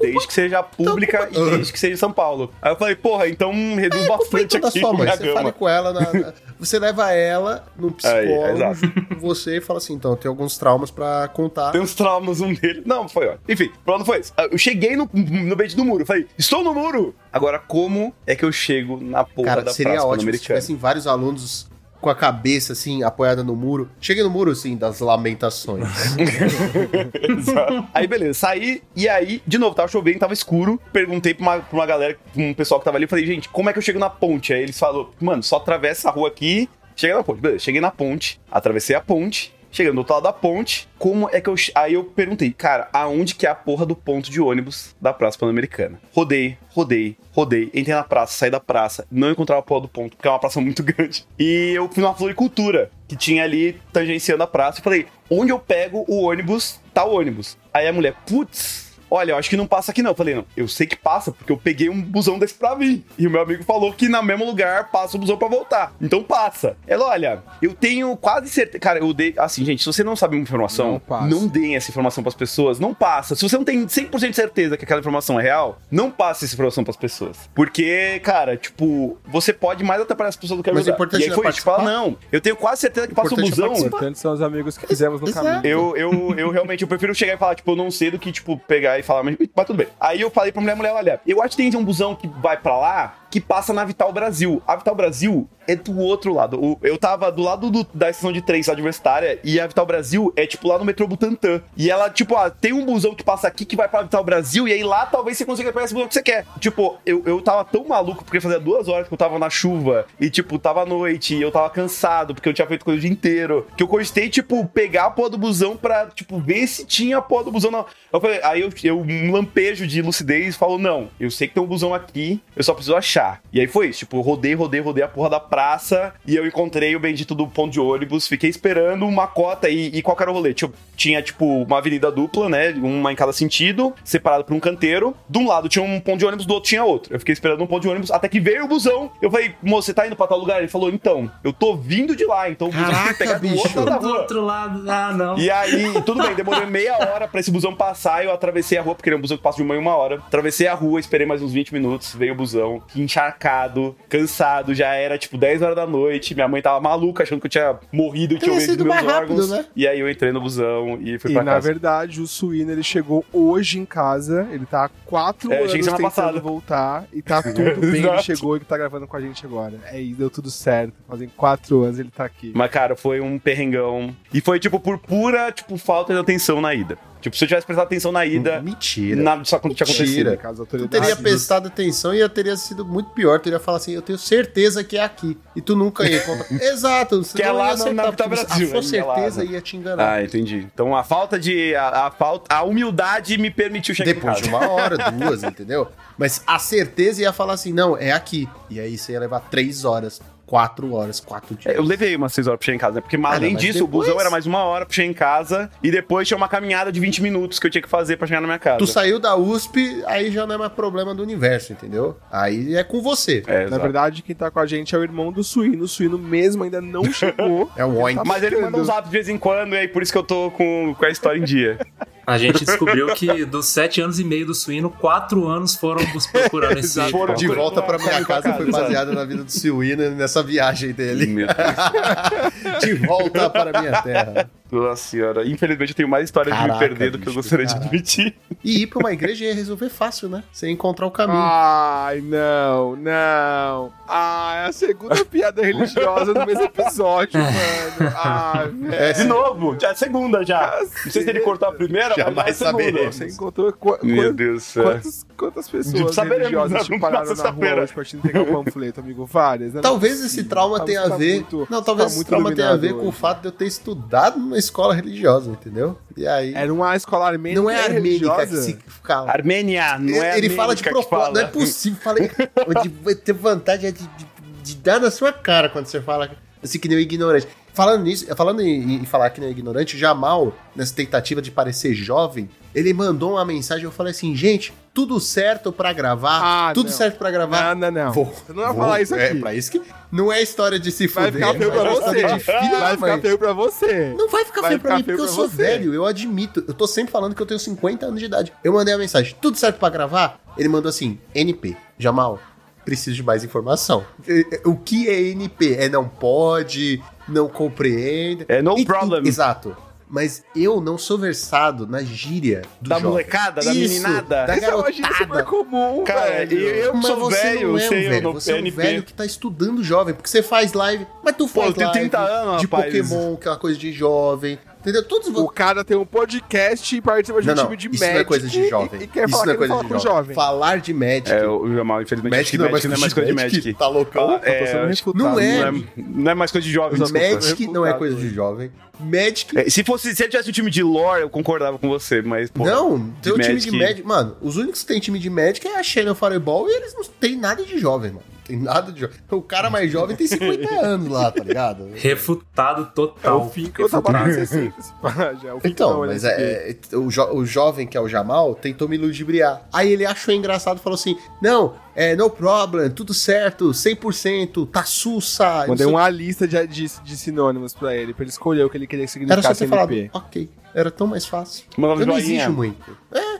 desde que seja pública Então é culpa- e desde que seja em São Paulo. Aí eu falei, porra, então reduz Foi bastante toda aqui sua mãe. Você gama. fala com ela, na- na- você leva ela no Aí, psicólogo, com você e fala assim: então, eu tenho alguns traumas pra contar. Tem uns traumas, um dele. Não, foi, ó. Enfim, o plano foi esse. Eu cheguei no, no beijo do muro. Falei, estou no muro! Agora, como é que eu chego na porra Cara, da seria Praça ótimo se tivessem vários alunos com a cabeça assim, apoiada no muro. Cheguei no muro, assim, das lamentações. Aí, beleza, saí e aí, de novo, tava chovendo, tava escuro. Perguntei pra uma, pra uma galera, pra um pessoal que tava ali, falei, gente, como é que eu chego na ponte? Aí eles falaram, mano, só atravessa a rua aqui, chega na ponte. Beleza, cheguei na ponte, atravessei a ponte. Chegando do outro lado da ponte, como é que eu. Aí eu perguntei, cara, aonde que é a porra do ponto de ônibus da Praça Pan-Americana? Rodei, rodei, rodei, entrei na praça, saí da praça, não encontrava a porra do ponto, porque é uma praça muito grande. E eu fui numa floricultura que tinha ali tangenciando a praça e falei, onde eu pego o ônibus, tal ônibus? Aí a mulher, putz. Olha, eu acho que não passa aqui não. Eu falei, não, eu sei que passa, porque eu peguei um busão desse pra vir. E o meu amigo falou que no mesmo lugar passa o busão pra voltar. Então passa. Ela, olha, eu tenho quase certeza. Cara, eu dei. Assim, gente, se você não sabe uma informação, Não passa. não deem essa informação pras pessoas. Não passa. Se você não tem 100% de certeza que aquela informação é real, não passe essa informação pras pessoas. Porque, cara, tipo, você pode mais atrapalhar as pessoas do que Mas o ajudar. importante e aí não é foi tipo, ah, participar. não, eu tenho quase certeza que passa o é busão. O importante são os amigos que fizemos no Exato. caminho. Eu, eu, eu realmente eu prefiro chegar e falar, tipo, eu não sei do que, tipo, pegar e falar, mas, mas tudo bem. Aí eu falei pra mulher, mulher, olha, eu acho que tem um busão que vai pra lá que passa na Vital Brasil. A Vital Brasil é do outro lado. Eu tava do lado do- da estação de trem universitária e a Vital Brasil é, tipo, lá no metrô Butantã. E ela, tipo, ah, tem um busão que passa aqui que vai pra Vital Brasil e aí lá talvez você consiga pegar esse busão que você quer. Tipo, eu, eu tava tão maluco porque fazia duas horas que eu tava na chuva e, tipo, tava à noite e eu tava cansado porque eu tinha feito coisa o dia inteiro. Que eu cogitei, tipo, pegar a porra do busão pra, tipo, ver se tinha a porra do busão. Não. Eu falei, aí eu, eu um lampejo de lucidez e falo, não, eu sei que tem um busão aqui, eu só preciso achar. Achar. E aí foi isso, tipo, eu rodei, rodei, rodei a porra da praça e eu encontrei o bendito do ponto de ônibus, fiquei esperando uma cota e, e qual que era o rolê? Tinha, tinha, tipo, uma avenida dupla, né? Uma em cada sentido, separado por um canteiro. De um lado tinha um ponto de ônibus, do outro tinha outro. Eu fiquei esperando um ponto de ônibus até que veio o busão. Eu falei, moço, você tá indo pra tal lugar? Ele falou, então, eu tô vindo de lá, então o busão tem que Caraca, pegar do bicho. outro lado Do outro lado, ah, não. E aí, tudo bem, demorei meia hora pra esse busão passar. Eu atravessei a rua, porque ele é um busão que passa de uma em uma hora. Atravessei a rua, esperei mais uns 20 minutos. Veio o busão, encharcado, cansado. Já era tipo 10 horas da noite. Minha mãe tava maluca, achando que eu tinha morrido e tinha Teria vendido meus mais rápido, órgãos. né? E aí eu entrei no busão e fui E pra na casa. verdade, o Suíno ele chegou hoje em casa. Ele tá há quatro É, eu anos tentando passada. voltar. E tá tudo bem. ele chegou e tá gravando com a gente agora. É, e deu tudo certo. Fazem quatro anos ele tá aqui. Mas, cara, foi um perrengão. E foi, tipo, por pura, tipo, falta de atenção na ida. Tipo, se eu tivesse prestado atenção na ida, Mentira. nada disso tinha acontecido. Tu teria prestado atenção e teria sido muito pior. Tu iria falar assim, eu tenho certeza que é aqui. E tu nunca ia encontrar. Exato. Você Que é não lá na Capital porque Brasil, A sua é certeza né? ia te enganar. Ah, entendi. Então a falta de. A, a falta, a humildade me permitiu chegar Depois em de uma hora, duas, entendeu? Mas a certeza ia falar assim, não, é aqui. E aí você ia levar três horas, quatro horas, quatro dias. É, Eu levei umas 6 horas pra chegar em casa, né? Porque Ah, além não, disso, o depois- busão era mais uma hora pra chegar em casa e depois tinha uma caminhada de 20 minutos que eu tinha que fazer pra chegar na minha casa. Tu saiu da USP, aí já não é mais problema do universo, entendeu? Aí é com você. É, Na exato. verdade, quem tá com a gente é o irmão do Suíno. O Suíno mesmo ainda não chegou. É um oink. Mas ele manda uns zap de vez em quando, e aí por isso que eu tô com, com a história em dia. A gente descobriu que dos sete anos e meio do suíno, quatro anos foram procurando esse. Foram De volta pra minha casa foi baseada na vida do Suíno e nessa viagem dele. De volta para minha terra. Nossa senhora. Infelizmente eu tenho mais história de me Caraca, perder do que eu gostaria de caraca. admitir. E ir pra uma igreja ia resolver fácil, né? Ia encontrar o caminho. Ai, não, não. Ah, é a segunda piada religiosa no mesmo episódio, mano. Ah, velho. É, De novo, já é a segunda já. Não sei se ele cortou a primeira, Jamais mas já é a segunda. saberemos. Você encontrou qu Meu quant- Deus do céu. quantas, quantas pessoas Saberemos, religiosas te pararam Na rua hoje pra te entregar o panfleto, amigo? Várias, né? Talvez Não é esse trauma Tá- tenha você a tá ver. não, talvez tá esse trauma tenha a ver com o fato de eu ter estudado numa escola religiosa, entendeu? E aí. Era uma escola armênica não é armênica que se fala. Armênia, não é ele fala de propósito, fala. não é possível. Falei, de ter vontade de, de, de dar na sua cara quando você fala assim que nem o ignorante. Falando nisso, falando em, em falar que nem o ignorante, o Jamal, nessa tentativa de parecer jovem, ele mandou uma mensagem, eu falei assim, gente, tudo certo pra gravar, Ah, tudo não. certo pra gravar. Não, não, não. Vou, Você não vai vou. falar isso É, aqui. pra isso que não é história de se Vai fuder, ficar feio pra é história você. de filha Vai ficar feio pra você. Não vai ficar Vai feio pra ficar mim, porque feio eu pra sou você. velho, eu admito. Eu tô sempre falando que eu tenho 50 anos de idade. Eu mandei a mensagem, tudo certo pra gravar? Ele mandou assim, NP, Jamal, preciso de mais informação. O que é NP? É não pode, não compreende. É no E- problem. e- Exato. Mas eu não sou versado na gíria do Da jovem. molecada, da Isso, meninada. Da Essa é uma gíria super garotada. comum, Cara, velho. eu, Mas sou você velho, não é um sei velho, você é um PNP. velho que tá estudando jovem, porque você faz live, mas tu Pô, faz eu tenho live 30 anos, de rapaz. Pokémon, que é uma coisa de jovem, entendeu? Todos O cara tem um podcast e participa de um não, time de isso Magic. não é coisa de jovem. E, e quer isso falar não é coisa de jovem. com jovem. Falar de Magic. É, o Jamal, infelizmente, Magic não é Magic mais não é mais coisa de Magic. Tá loucão? Eu tô sendo É, refutado. não é. Não é, não é mais coisa de jovem. Magic não é coisa de jovem. Magic. É, se fosse, se ele tivesse um time de lore, eu concordava com você, mas, pô. não, tem o time de Magic- Magic. Mano, os únicos que tem time de Magic é a Channel Fireball e eles não tem nada de jovem, mano. Tem nada de jovem. O cara mais jovem tem 50 anos lá, tá ligado? Refutado É total. o fim que eu com 60. esse pá, já é o fim Então, não, mas né, é, é, o, jo- o jovem que é o Jamal tentou me ludibriar. Aí ele achou engraçado e falou assim: Não, é no problem, tudo certo, 100%, tá sussa. Mandei uma lista de, de, de sinônimos pra ele, pra ele escolher o que ele queria que Era só você falar, ok, era tão mais fácil. Mandava eu não joinha. exijo muito. É,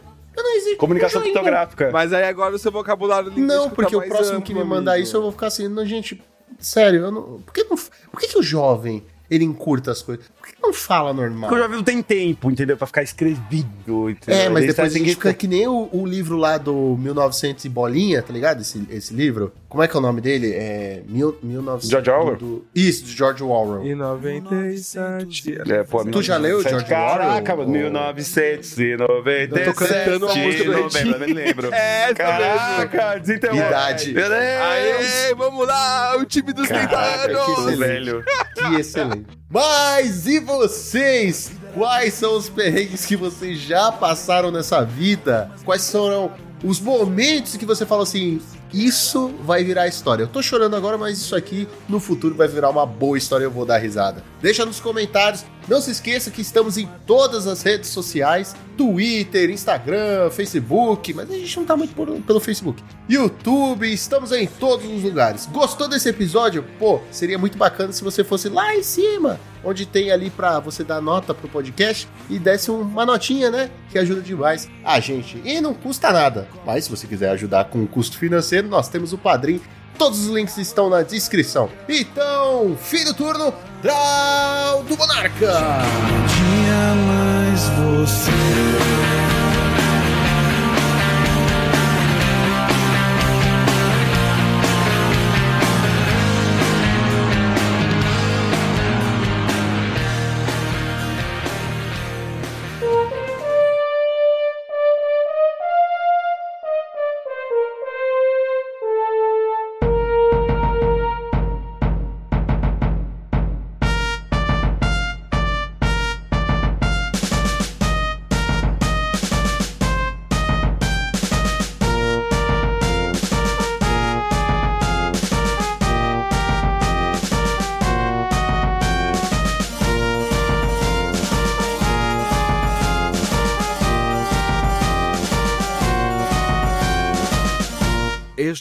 Comunicação criptográfica. Mas aí agora o seu vocabulário linguístico Não, porque tá o próximo amplo, que me mandar amigo. isso eu vou ficar assim, não, gente, sério, eu não. Por que, não, por que, que o jovem ele encurta as coisas? Por que não fala normal? Porque o jovem não tem tempo, entendeu? Pra ficar escrevido, entendeu? É, mas Ele depois a gente que- fica que nem o, o livro lá do 1900 e bolinha, tá ligado? Esse, esse livro. Como é que é o nome dele? É. Mil, 1900. George Orwell? do- isso, de George Orwell. Em 97. É, pô, Tu já leu George Caraca, Orwell? mano, 1997. Eu tô cantando a música do novembro, eu me lembro. É, Caraca, desinterrompe. Idade. Aê, vamos lá, o time dos 30 Caraca, que excelente. velho. Que excelente. Mas e vocês? Quais são os perrengues que vocês já passaram nessa vida? Quais foram os momentos que você fala assim: Isso vai virar história. Eu tô chorando agora, mas isso aqui no futuro vai virar uma boa história e eu vou dar risada. Deixa nos comentários. Não se esqueça que estamos em todas as redes sociais: Twitter, Instagram, Facebook, mas a gente não tá muito por- pelo Facebook. YouTube, estamos em todos os lugares. Gostou desse episódio? Pô, seria muito bacana se você fosse lá em cima, onde tem ali pra você dar nota pro podcast e desse uma notinha, né? Que ajuda demais a gente. E não custa nada. Mas se você quiser ajudar com o custo financeiro, nós temos o Padrim. Todos os links estão na descrição. Então, fim do turno, Draw do Monarca! Tinha mais você.